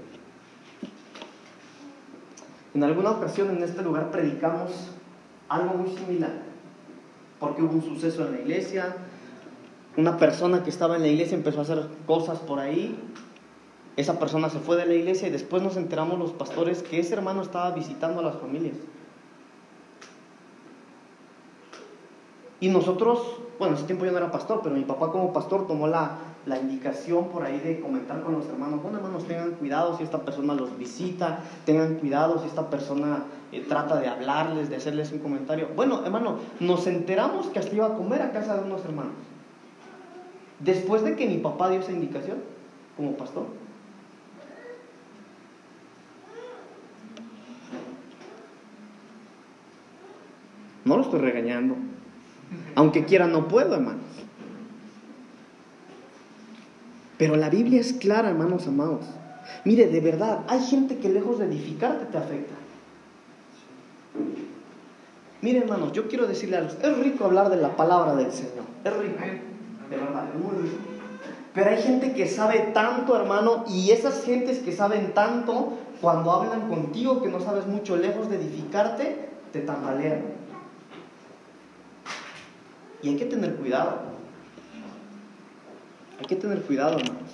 en alguna ocasión en este lugar predicamos algo muy similar? Porque hubo un suceso en la iglesia, una persona que estaba en la iglesia empezó a hacer cosas por ahí, esa persona se fue de la iglesia y después nos enteramos los pastores que ese hermano estaba visitando a las familias. Y nosotros, bueno, en ese tiempo yo no era pastor, pero mi papá como pastor tomó la, la indicación por ahí de comentar con los hermanos, bueno hermanos, tengan cuidado si esta persona los visita, tengan cuidado si esta persona eh, trata de hablarles, de hacerles un comentario. Bueno, hermano, nos enteramos que hasta iba a comer a casa de unos hermanos. Después de que mi papá dio esa indicación como pastor. No lo estoy regañando. Aunque quiera, no puedo, hermanos. Pero la Biblia es clara, hermanos amados. Mire, de verdad, hay gente que lejos de edificarte te afecta. Mire, hermanos, yo quiero decirle a los, es rico hablar de la palabra del Señor. Es rico. De verdad, es muy rico. Pero hay gente que sabe tanto, hermano, y esas gentes que saben tanto, cuando hablan contigo que no sabes mucho, lejos de edificarte, te tambalean. Y hay que tener cuidado. Hay que tener cuidado, hermanos.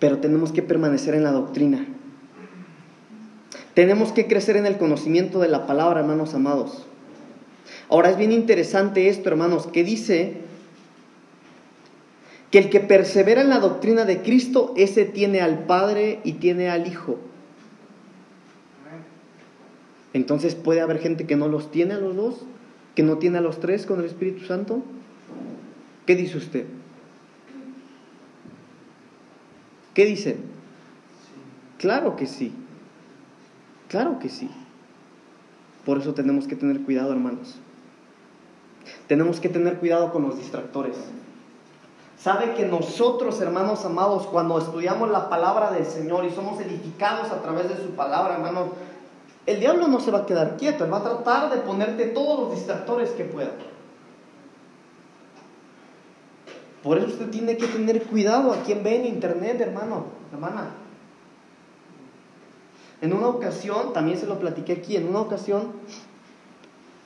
Pero tenemos que permanecer en la doctrina. Tenemos que crecer en el conocimiento de la palabra, hermanos amados. Ahora es bien interesante esto, hermanos, que dice que el que persevera en la doctrina de Cristo, ese tiene al Padre y tiene al Hijo. Entonces puede haber gente que no los tiene a los dos, que no tiene a los tres con el Espíritu Santo. ¿Qué dice usted? ¿Qué dice? Claro que sí. Claro que sí. Por eso tenemos que tener cuidado, hermanos. Tenemos que tener cuidado con los distractores. Sabe que nosotros, hermanos amados, cuando estudiamos la palabra del Señor y somos edificados a través de su palabra, hermanos, el diablo no se va a quedar quieto, él va a tratar de ponerte todos los distractores que pueda. Por eso usted tiene que tener cuidado a quien ve en internet, hermano, hermana. En una ocasión, también se lo platiqué aquí, en una ocasión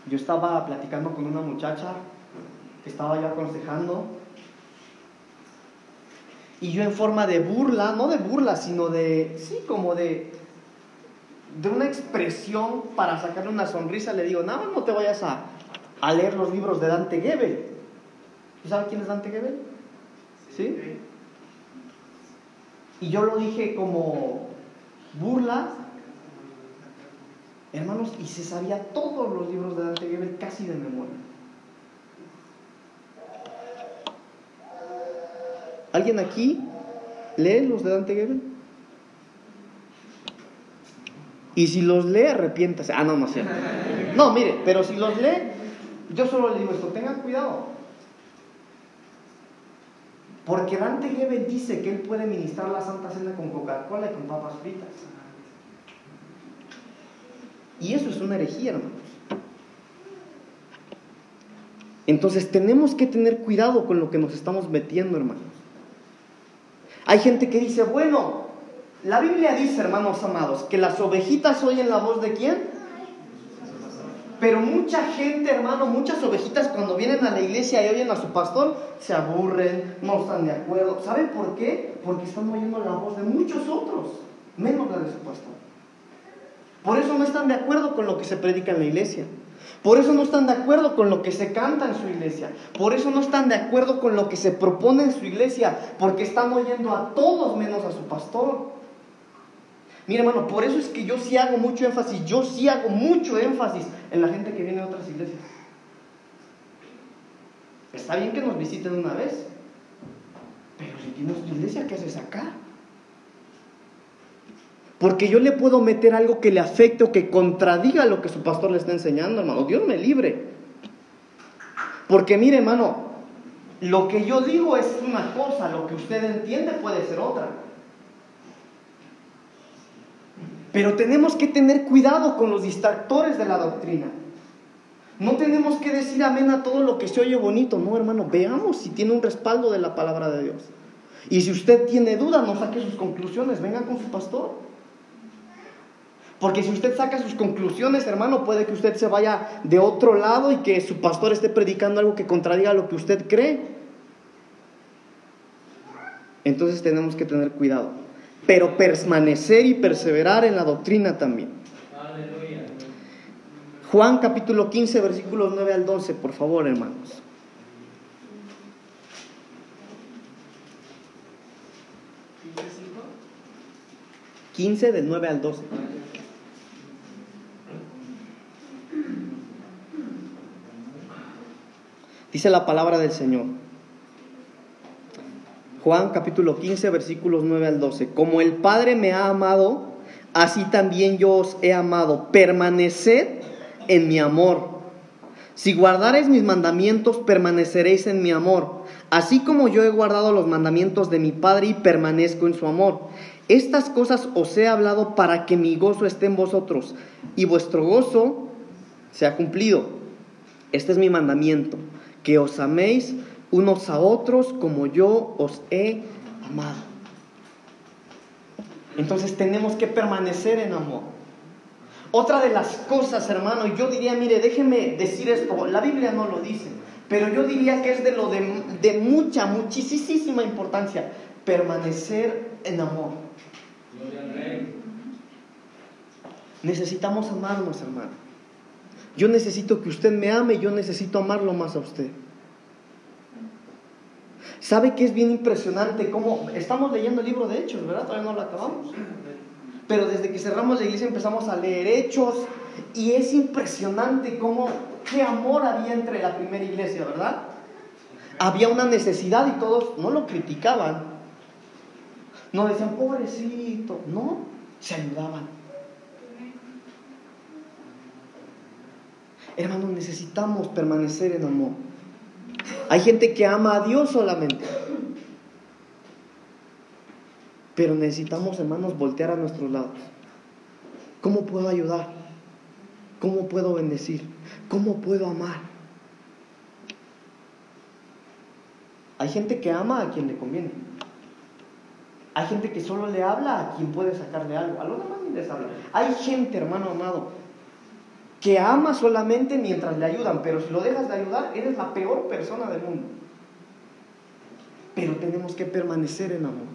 yo estaba platicando con una muchacha que estaba yo aconsejando y yo en forma de burla, no de burla, sino de, sí, como de, de una expresión para sacarle una sonrisa, le digo, nada, no te vayas a, a leer los libros de Dante Gebel. ¿Tú sabes quién es Dante Gebel? ¿Sí? Y yo lo dije como burla, hermanos, y se sabía todos los libros de Dante Gebel casi de memoria. ¿Alguien aquí lee los de Dante Gebel? Y si los lee, arrepiéntase. Ah, no, no sé. No, mire, pero si los lee, yo solo le digo esto, tengan cuidado. Porque Dante Gebel dice que él puede ministrar la Santa Cena con Coca-Cola y con papas fritas. Y eso es una herejía, hermanos. Entonces tenemos que tener cuidado con lo que nos estamos metiendo, hermanos. Hay gente que dice, bueno, la Biblia dice, hermanos amados, que las ovejitas oyen la voz de quién? Pero mucha gente, hermano, muchas ovejitas cuando vienen a la iglesia y oyen a su pastor, se aburren, no están de acuerdo. ¿Saben por qué? Porque están oyendo la voz de muchos otros, menos la de su pastor. Por eso no están de acuerdo con lo que se predica en la iglesia. Por eso no están de acuerdo con lo que se canta en su iglesia. Por eso no están de acuerdo con lo que se propone en su iglesia. Porque están oyendo a todos menos a su pastor. Mira, hermano, por eso es que yo sí hago mucho énfasis. Yo sí hago mucho énfasis en la gente que viene de otras iglesias. Está bien que nos visiten una vez. Pero si tienes tu iglesia, ¿qué haces acá? Porque yo le puedo meter algo que le afecte o que contradiga lo que su pastor le está enseñando, hermano. Dios me libre. Porque mire, hermano, lo que yo digo es una cosa, lo que usted entiende puede ser otra. Pero tenemos que tener cuidado con los distractores de la doctrina. No tenemos que decir amén a todo lo que se oye bonito. No, hermano, veamos si tiene un respaldo de la palabra de Dios. Y si usted tiene dudas, no saque sus conclusiones, venga con su pastor. Porque si usted saca sus conclusiones, hermano, puede que usted se vaya de otro lado y que su pastor esté predicando algo que contradiga lo que usted cree. Entonces tenemos que tener cuidado. Pero permanecer y perseverar en la doctrina también. Juan capítulo 15, versículos 9 al 12, por favor, hermanos. ¿15, 15 del 9 al 12. Dice la palabra del Señor. Juan capítulo 15 versículos 9 al 12. Como el Padre me ha amado, así también yo os he amado. Permaneced en mi amor. Si guardareis mis mandamientos, permaneceréis en mi amor. Así como yo he guardado los mandamientos de mi Padre y permanezco en su amor. Estas cosas os he hablado para que mi gozo esté en vosotros y vuestro gozo sea cumplido. Este es mi mandamiento, que os améis unos a otros como yo os he amado. Entonces tenemos que permanecer en amor. Otra de las cosas, hermano, yo diría, mire, déjeme decir esto, la Biblia no lo dice, pero yo diría que es de lo de, de mucha, muchísima importancia, permanecer en amor. Necesitamos amarnos, hermano. Yo necesito que usted me ame y yo necesito amarlo más a usted. ¿Sabe que es bien impresionante cómo estamos leyendo el libro de Hechos, ¿verdad? Todavía no lo acabamos. Pero desde que cerramos la iglesia empezamos a leer Hechos y es impresionante cómo qué amor había entre la primera iglesia, ¿verdad? Había una necesidad y todos no lo criticaban. No decían, pobrecito, no, se ayudaban. Hermanos, necesitamos permanecer en amor. Hay gente que ama a Dios solamente. Pero necesitamos, hermanos, voltear a nuestros lados. ¿Cómo puedo ayudar? ¿Cómo puedo bendecir? ¿Cómo puedo amar? Hay gente que ama a quien le conviene. Hay gente que solo le habla a quien puede sacarle algo. A los demás ni les habla. Hay gente, hermano amado, que ama solamente mientras le ayudan, pero si lo dejas de ayudar, eres la peor persona del mundo. Pero tenemos que permanecer en amor.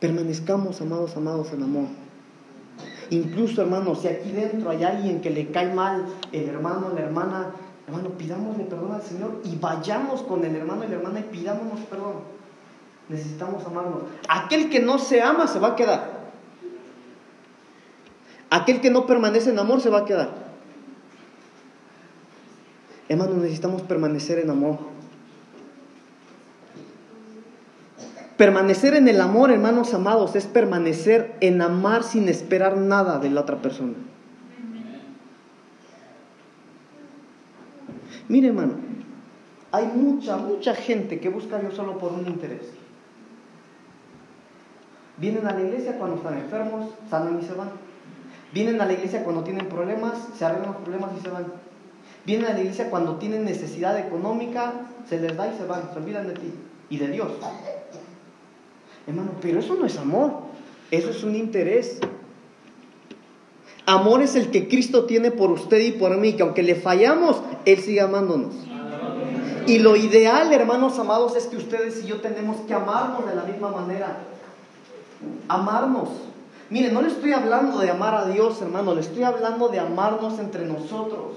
Permanezcamos, amados, amados, en amor. Incluso, hermanos, si aquí dentro hay alguien que le cae mal, el hermano, la hermana, hermano, pidámosle perdón al Señor y vayamos con el hermano y la hermana y pidámonos perdón. Necesitamos amarnos. Aquel que no se ama se va a quedar. Aquel que no permanece en amor se va a quedar. Hermanos, necesitamos permanecer en amor. Permanecer en el amor, hermanos amados, es permanecer en amar sin esperar nada de la otra persona. Mire, hermano, hay mucha, mucha gente que busca a Dios solo por un interés. Vienen a la iglesia cuando están enfermos, sanan y se van. Vienen a la iglesia cuando tienen problemas, se arreglan los problemas y se van. Vienen a la iglesia cuando tienen necesidad económica, se les da y se van, se olvidan de ti y de Dios. Hermano, pero eso no es amor, eso es un interés. Amor es el que Cristo tiene por usted y por mí, que aunque le fallamos, Él sigue amándonos. Y lo ideal, hermanos amados, es que ustedes y yo tenemos que amarnos de la misma manera. Amarnos. Mire, no le estoy hablando de amar a Dios, hermano, le estoy hablando de amarnos entre nosotros.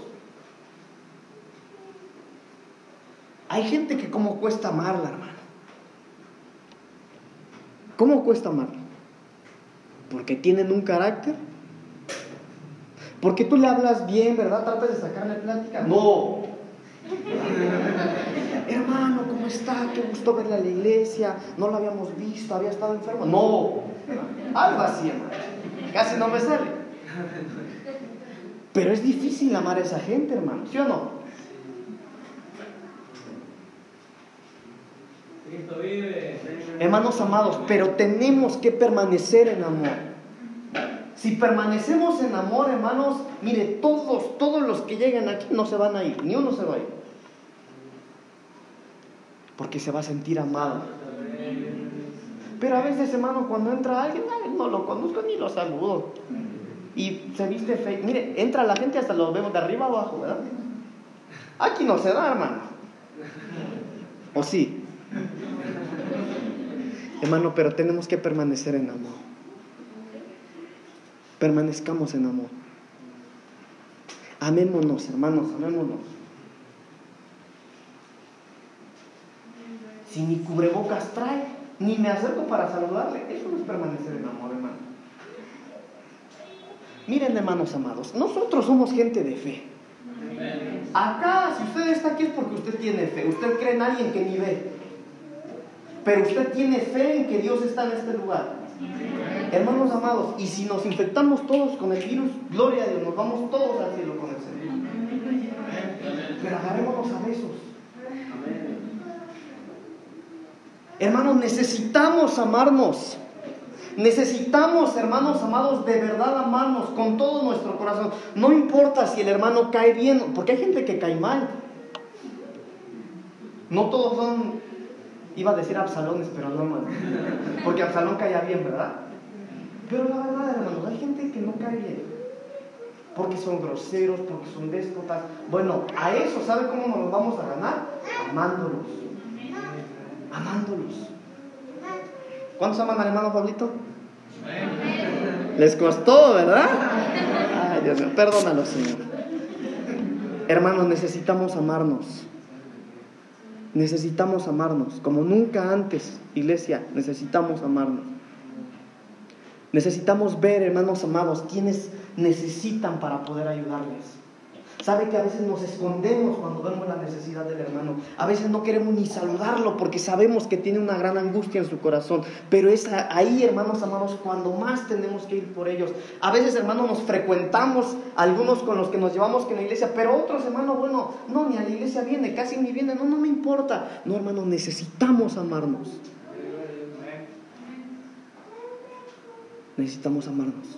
Hay gente que como cuesta amarla, hermano. ¿Cómo cuesta amarla? Porque tienen un carácter. Porque tú le hablas bien, ¿verdad? Tratas de sacarle plática. No. Hermano, ¿cómo está? Qué gusto verle a la iglesia. No lo habíamos visto, había estado enfermo. No. Algo así, hermano. Casi no me sale. Pero es difícil amar a esa gente, hermano. ¿Sí o no? Cristo vive. Hermanos amados, pero tenemos que permanecer en amor. Si permanecemos en amor, hermanos, mire, todos, todos los que llegan aquí no se van a ir, ni uno se va a ir. Porque se va a sentir amado. Pero a veces, hermano, cuando entra alguien, no lo conozco ni lo saludo. Y se viste feo. Mire, entra la gente hasta lo vemos de arriba abajo, ¿verdad? Aquí no se da, hermano. ¿O sí? Hermano, pero tenemos que permanecer en amor. Permanezcamos en amor. Amémonos, hermanos, amémonos. Si ni cubrebocas trae, ni me acerco para saludarle, eso no es permanecer en amor, hermano. Miren, hermanos amados, nosotros somos gente de fe. Acá, si usted está aquí es porque usted tiene fe. Usted cree en alguien que ni ve. Pero usted tiene fe en que Dios está en este lugar. Hermanos amados, y si nos infectamos todos con el virus, gloria a Dios, nos vamos todos al cielo con el Señor. Pero agarrémonos a Hermanos, necesitamos amarnos. Necesitamos, hermanos amados, de verdad amarnos con todo nuestro corazón. No importa si el hermano cae bien, porque hay gente que cae mal. No todos son, iba a decir absalones, pero no, hermano. Porque Absalón caía bien, ¿verdad? Pero la verdad, hermanos, hay gente que no cae bien. Porque son groseros, porque son déspotas. Bueno, a eso, ¿sabe cómo nos vamos a ganar? Amándolos. Amándolos. ¿Cuántos aman al hermano Pablito? Les costó, ¿verdad? Ay, Dios mío, perdónalo, Señor. Hermanos, necesitamos amarnos. Necesitamos amarnos. Como nunca antes, iglesia, necesitamos amarnos. Necesitamos ver, hermanos amados, quienes necesitan para poder ayudarles. Sabe que a veces nos escondemos cuando vemos la necesidad del hermano. A veces no queremos ni saludarlo porque sabemos que tiene una gran angustia en su corazón. Pero es ahí, hermanos amados, cuando más tenemos que ir por ellos. A veces, hermanos, nos frecuentamos algunos con los que nos llevamos que en la iglesia, pero otros, hermanos, bueno, no, ni a la iglesia viene, casi ni viene, no, no me importa. No, hermanos, necesitamos amarnos. Necesitamos amarnos.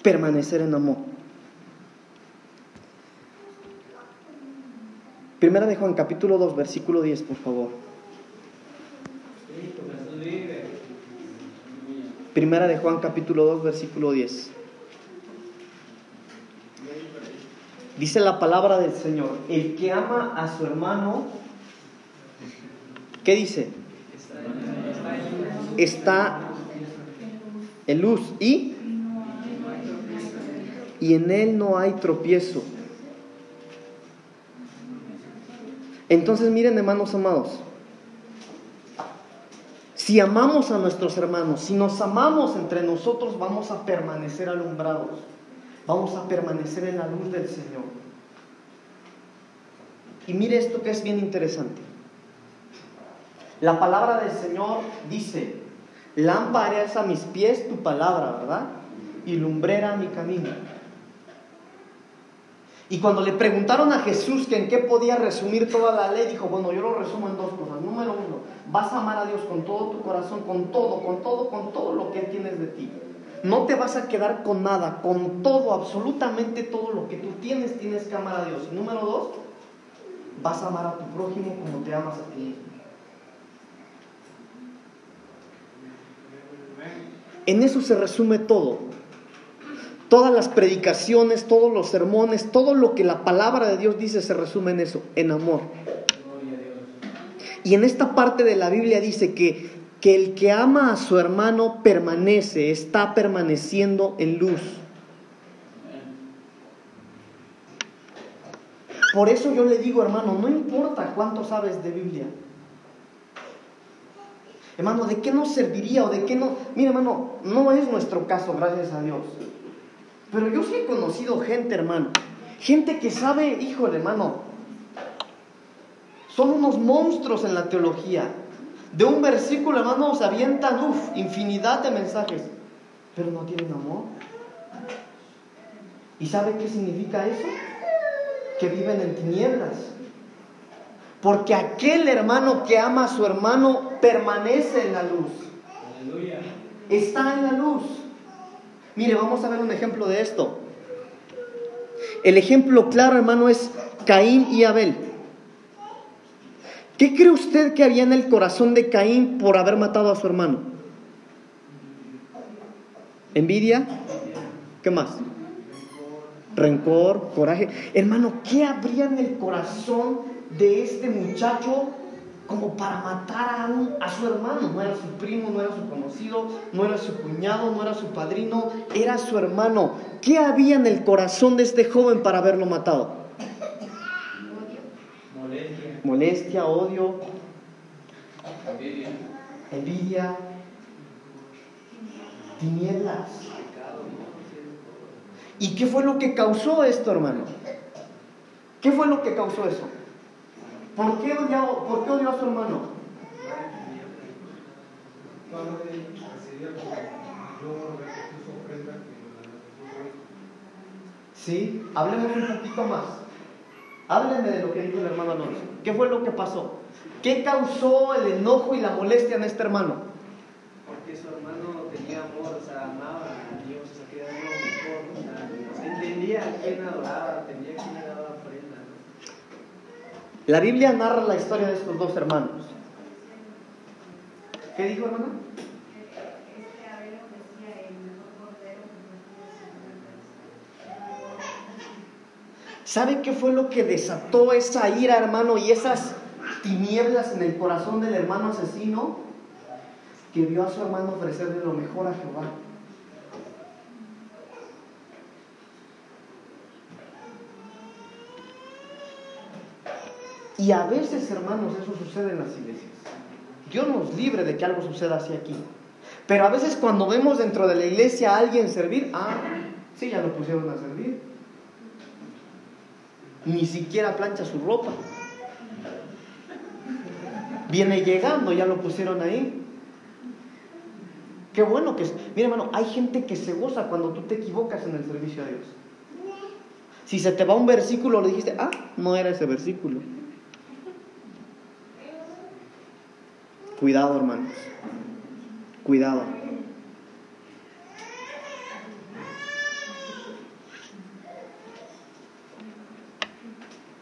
Permanecer en amor. Primera de Juan, capítulo 2, versículo 10, por favor. Primera de Juan, capítulo 2, versículo 10. Dice la palabra del Señor, el que ama a su hermano, ¿qué dice? Está en luz y y en él no hay tropiezo. Entonces miren hermanos amados, si amamos a nuestros hermanos, si nos amamos entre nosotros, vamos a permanecer alumbrados, vamos a permanecer en la luz del Señor. Y mire esto que es bien interesante. La palabra del Señor dice, lámpara es a mis pies tu palabra, ¿verdad? Y lumbrera mi camino. Y cuando le preguntaron a Jesús que en qué podía resumir toda la ley, dijo, bueno, yo lo resumo en dos cosas. Número uno, vas a amar a Dios con todo tu corazón, con todo, con todo, con todo lo que tienes de ti. No te vas a quedar con nada, con todo, absolutamente todo lo que tú tienes, tienes que amar a Dios. Y número dos, vas a amar a tu prójimo como te amas a ti mismo. En eso se resume todo. Todas las predicaciones, todos los sermones, todo lo que la palabra de Dios dice se resume en eso, en amor. Y en esta parte de la Biblia dice que, que el que ama a su hermano permanece, está permaneciendo en luz. Por eso yo le digo, hermano, no importa cuánto sabes de Biblia. Hermano, ¿de qué nos serviría o de qué no? Mira, hermano, no es nuestro caso, gracias a Dios. Pero yo sí he conocido gente, hermano. Gente que sabe, híjole, hermano. Son unos monstruos en la teología. De un versículo, hermano, se avientan, uff, infinidad de mensajes. Pero no tienen amor. ¿Y sabe qué significa eso? Que viven en tinieblas. Porque aquel hermano que ama a su hermano permanece en la luz. Aleluya. Está en la luz. Mire, vamos a ver un ejemplo de esto. El ejemplo claro, hermano, es Caín y Abel. ¿Qué cree usted que había en el corazón de Caín por haber matado a su hermano? ¿Envidia? ¿Qué más? Rencor, coraje. Hermano, ¿qué habría en el corazón de este muchacho como para matar a, a su hermano? No era su primo, no era su conocido, no era su cuñado, no era su padrino, era su hermano. ¿Qué había en el corazón de este joven para haberlo matado? Molestia. Molestia, odio, envidia, tinieblas. ¿Y qué fue lo que causó esto, hermano? ¿Qué fue lo que causó eso? ¿Por qué odió, por qué odió a su hermano? Sí, hablemos un poquito más. Háblenme de lo que dijo el hermano Alonso. ¿Qué fue lo que pasó? ¿Qué causó el enojo y la molestia en este hermano? Porque su hermano tenía amor, o sea, amaba a Dios, o sea, dar lo mejor, o sea, entendía a quién adoraba, entendía a quién. ¿no? La Biblia narra la historia de estos dos hermanos. ¿Qué dijo, cordero ¿Sabe qué fue lo que desató esa ira, hermano, y esas tinieblas en el corazón del hermano asesino? Que vio a su hermano ofrecerle lo mejor a Jehová. Y a veces, hermanos, eso sucede en las iglesias. Dios nos libre de que algo suceda así aquí. Pero a veces cuando vemos dentro de la iglesia a alguien servir, ah, sí, ya lo pusieron a servir. Ni siquiera plancha su ropa. Viene llegando, ya lo pusieron ahí. Qué bueno que es. Mira, hermano, hay gente que se goza cuando tú te equivocas en el servicio a Dios. Si se te va un versículo, le dijiste, ah, no era ese versículo. Cuidado, hermanos. Cuidado.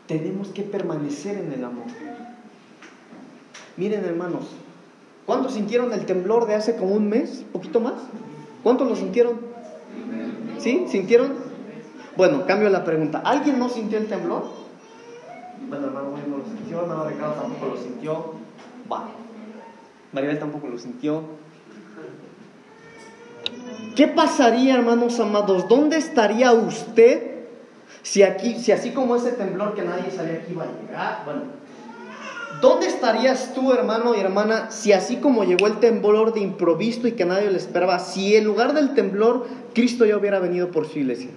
tenemos que permanecer en el amor. Miren hermanos, ¿cuántos sintieron el temblor de hace como un mes? ¿Poquito más? ¿Cuántos lo sintieron? ¿Sí? ¿Sintieron? Bueno, cambio la pregunta. ¿Alguien no sintió el temblor? Bueno, hermano no lo sintió, hermano Ricardo tampoco lo sintió. Va. Maribel tampoco lo sintió. ¿Qué pasaría, hermanos amados? ¿Dónde estaría usted si aquí, si así como ese temblor que nadie sabía que iba a llegar, bueno, ¿dónde estarías tú, hermano y hermana, si así como llegó el temblor de improviso y que nadie le esperaba, si en lugar del temblor Cristo ya hubiera venido por su iglesia?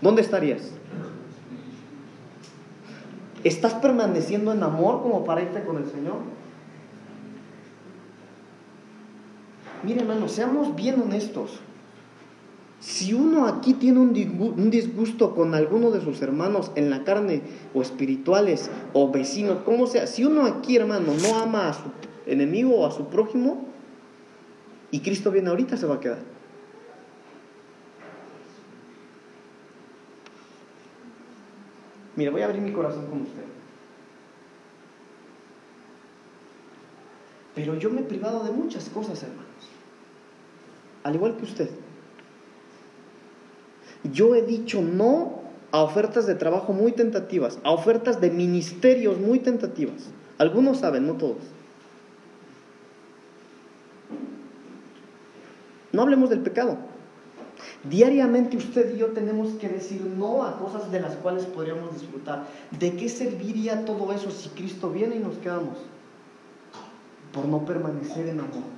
¿Dónde estarías? ¿Estás permaneciendo en amor como para con el Señor? Mire, hermano, seamos bien honestos. Si uno aquí tiene un disgusto con alguno de sus hermanos en la carne o espirituales o vecinos, como sea, si uno aquí, hermano, no ama a su enemigo o a su prójimo y Cristo viene ahorita, se va a quedar. Mira, voy a abrir mi corazón con usted. Pero yo me he privado de muchas cosas, hermanos. Al igual que usted. Yo he dicho no a ofertas de trabajo muy tentativas, a ofertas de ministerios muy tentativas. Algunos saben, no todos. No hablemos del pecado. Diariamente usted y yo tenemos que decir no a cosas de las cuales podríamos disfrutar. ¿De qué serviría todo eso si Cristo viene y nos quedamos? Por no permanecer en amor.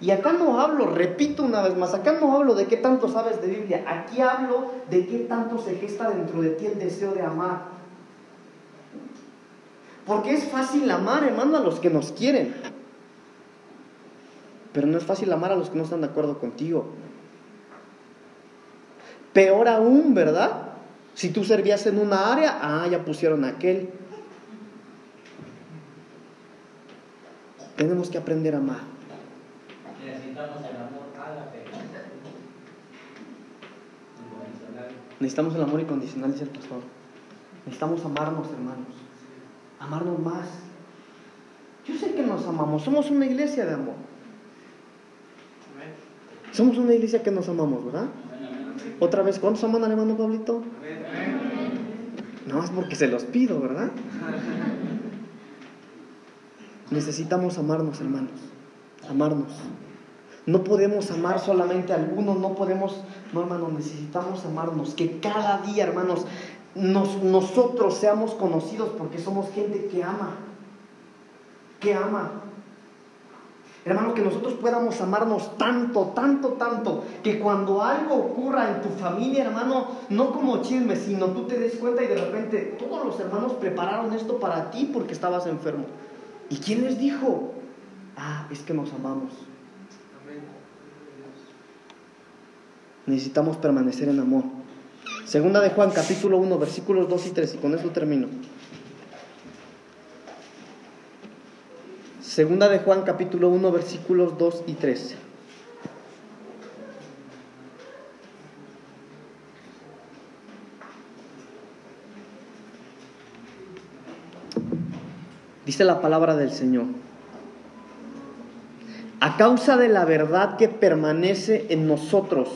Y acá no hablo, repito una vez más, acá no hablo de qué tanto sabes de Biblia, aquí hablo de qué tanto se gesta dentro de ti el deseo de amar. Porque es fácil amar, hermano, a los que nos quieren. Pero no es fácil amar a los que no están de acuerdo contigo. Peor aún, ¿verdad? Si tú servías en una área, ah, ya pusieron aquel. Tenemos que aprender a amar. Necesitamos el amor a la fe. Necesitamos el amor incondicional, dice el pastor. Necesitamos amarnos, hermanos. Amarnos más. Yo sé que nos amamos. Somos una iglesia de amor. Somos una iglesia que nos amamos, ¿verdad? Otra vez, ¿cuántos aman al hermano Pablito? No, es porque se los pido, ¿verdad? Necesitamos amarnos, hermanos. Amarnos. No podemos amar solamente a algunos, no podemos, no hermanos, necesitamos amarnos. Que cada día, hermanos, nosotros seamos conocidos porque somos gente que ama. Que ama. Hermano, que nosotros podamos amarnos tanto, tanto, tanto, que cuando algo ocurra en tu familia, hermano, no como chisme, sino tú te des cuenta y de repente todos los hermanos prepararon esto para ti porque estabas enfermo. ¿Y quién les dijo? Ah, es que nos amamos. Necesitamos permanecer en amor. Segunda de Juan, capítulo 1, versículos 2 y 3, y con eso termino. Segunda de Juan capítulo 1 versículos 2 y 3. Dice la palabra del Señor. A causa de la verdad que permanece en nosotros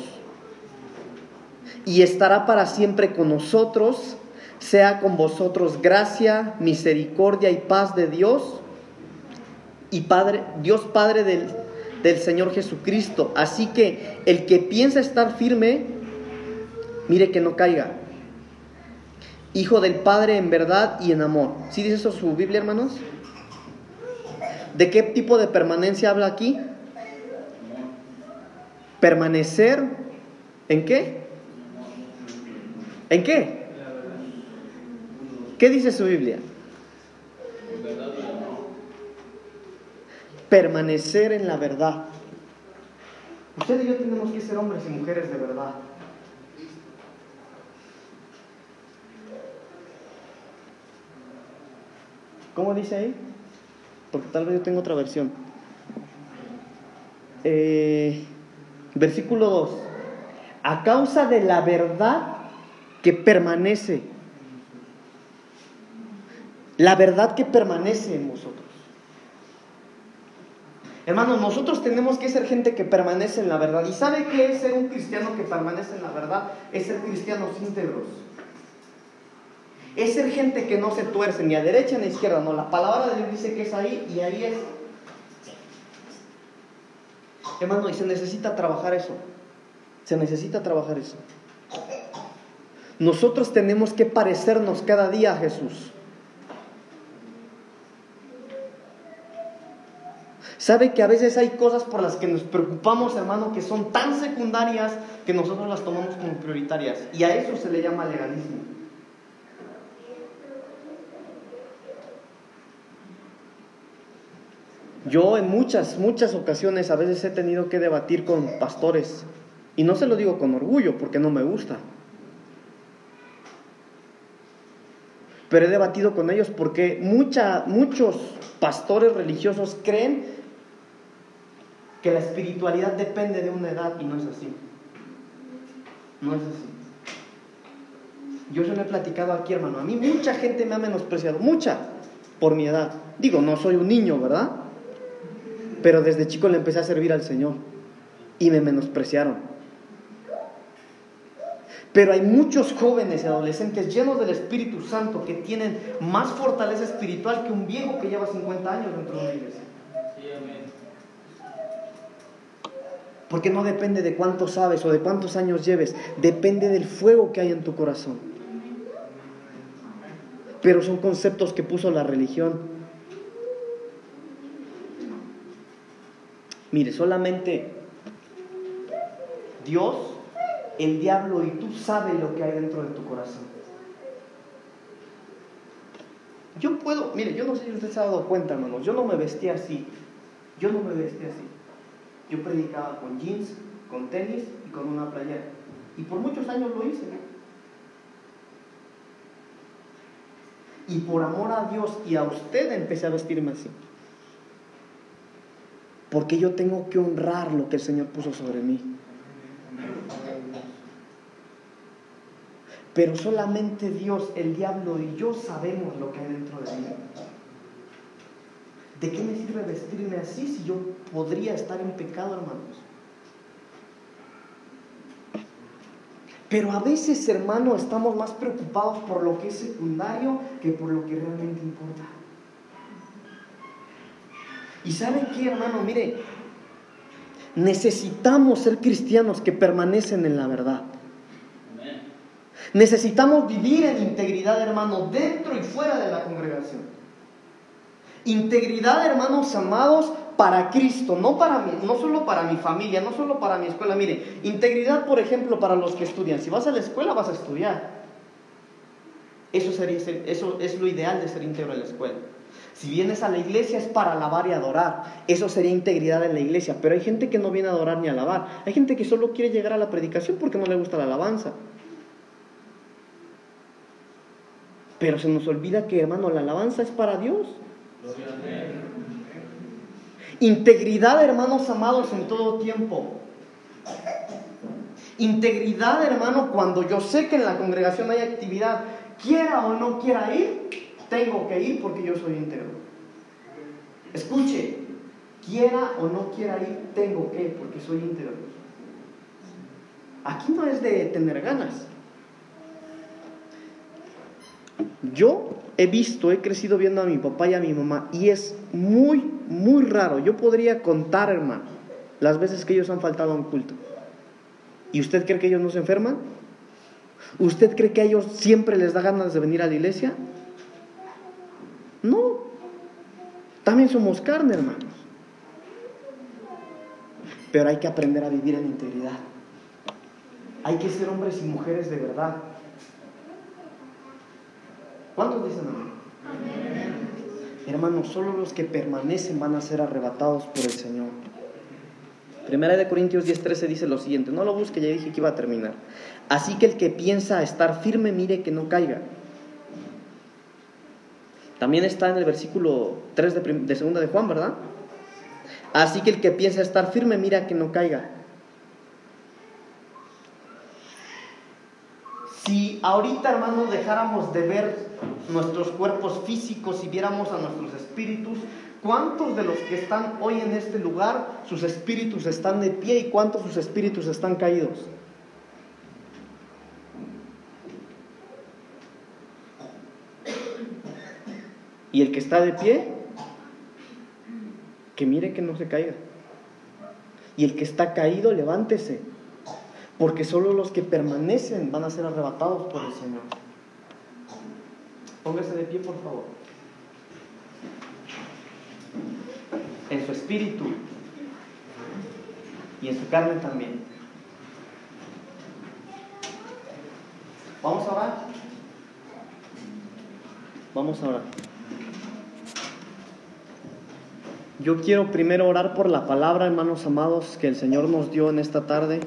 y estará para siempre con nosotros, sea con vosotros gracia, misericordia y paz de Dios y Padre, Dios Padre del, del Señor Jesucristo. Así que el que piensa estar firme, mire que no caiga. Hijo del Padre en verdad y en amor. ¿Sí dice eso su Biblia, hermanos? ¿De qué tipo de permanencia habla aquí? Permanecer en qué? ¿En qué? ¿Qué dice su Biblia? Permanecer en la verdad. Usted y yo tenemos que ser hombres y mujeres de verdad. ¿Cómo dice ahí? Porque tal vez yo tengo otra versión. Eh, versículo 2. a causa de la verdad que permanece. La verdad que permanece en vosotros. Hermanos, nosotros tenemos que ser gente que permanece en la verdad. ¿Y sabe qué es ser un cristiano que permanece en la verdad? Es ser cristianos íntegros. Es ser gente que no se tuerce ni a derecha ni a izquierda. No, la palabra de Dios dice que es ahí y ahí es. Hermano, y se necesita trabajar eso. Se necesita trabajar eso. Nosotros tenemos que parecernos cada día a Jesús. Sabe que a veces hay cosas por las que nos preocupamos, hermano, que son tan secundarias que nosotros las tomamos como prioritarias. Y a eso se le llama legalismo. Yo en muchas, muchas ocasiones a veces he tenido que debatir con pastores. Y no se lo digo con orgullo, porque no me gusta. Pero he debatido con ellos porque mucha, muchos pastores religiosos creen que la espiritualidad depende de una edad y no es así. No es así. Yo se lo he platicado aquí, hermano. A mí mucha gente me ha menospreciado, mucha, por mi edad. Digo, no soy un niño, ¿verdad? Pero desde chico le empecé a servir al Señor y me menospreciaron. Pero hay muchos jóvenes y adolescentes llenos del Espíritu Santo que tienen más fortaleza espiritual que un viejo que lleva 50 años dentro de una iglesia. Porque no depende de cuánto sabes o de cuántos años lleves, depende del fuego que hay en tu corazón. Pero son conceptos que puso la religión. Mire, solamente Dios, el diablo y tú sabes lo que hay dentro de tu corazón. Yo puedo, mire, yo no sé si usted se ha dado cuenta, hermano, yo no me vestía así. Yo no me vestía así. Yo predicaba con jeans, con tenis y con una playera. Y por muchos años lo hice. Y por amor a Dios y a usted empecé a vestirme así. Porque yo tengo que honrar lo que el Señor puso sobre mí. Pero solamente Dios, el diablo y yo sabemos lo que hay dentro de mí. ¿De qué me sirve vestirme así si yo podría estar en pecado, hermanos? Pero a veces, hermano, estamos más preocupados por lo que es secundario que por lo que realmente importa. Y saben qué, hermano, mire, necesitamos ser cristianos que permanecen en la verdad. Necesitamos vivir en integridad, hermano, dentro y fuera de la congregación. Integridad, hermanos amados, para Cristo, no, para mí, no solo para mi familia, no solo para mi escuela. Mire, integridad, por ejemplo, para los que estudian. Si vas a la escuela, vas a estudiar. Eso, sería, eso es lo ideal de ser íntegro en la escuela. Si vienes a la iglesia es para alabar y adorar. Eso sería integridad en la iglesia. Pero hay gente que no viene a adorar ni a alabar. Hay gente que solo quiere llegar a la predicación porque no le gusta la alabanza. Pero se nos olvida que, hermano, la alabanza es para Dios. Integridad, hermanos amados, en todo tiempo. Integridad, hermano, cuando yo sé que en la congregación hay actividad, quiera o no quiera ir, tengo que ir porque yo soy íntegro. Escuche, quiera o no quiera ir, tengo que porque soy íntegro. Aquí no es de tener ganas. Yo he visto, he crecido viendo a mi papá y a mi mamá y es muy, muy raro. Yo podría contar, hermano, las veces que ellos han faltado a un culto. ¿Y usted cree que ellos no se enferman? ¿Usted cree que a ellos siempre les da ganas de venir a la iglesia? No. También somos carne, hermanos. Pero hay que aprender a vivir en integridad. Hay que ser hombres y mujeres de verdad. ¿Cuántos dicen amén? Hermanos, solo los que permanecen van a ser arrebatados por el Señor. Primera de Corintios 10:13 dice lo siguiente, no lo busque, ya dije que iba a terminar. Así que el que piensa estar firme, mire que no caiga. También está en el versículo 3 de, de segunda de Juan, ¿verdad? Así que el que piensa estar firme, mira que no caiga. Si ahorita, hermanos, dejáramos de ver nuestros cuerpos físicos y viéramos a nuestros espíritus, ¿cuántos de los que están hoy en este lugar, sus espíritus están de pie y cuántos sus espíritus están caídos? Y el que está de pie, que mire que no se caiga. Y el que está caído, levántese. Porque solo los que permanecen van a ser arrebatados por el Señor. Póngase de pie, por favor. En su espíritu y en su carne también. Vamos a orar. Vamos a orar. Yo quiero primero orar por la palabra, hermanos amados, que el Señor nos dio en esta tarde.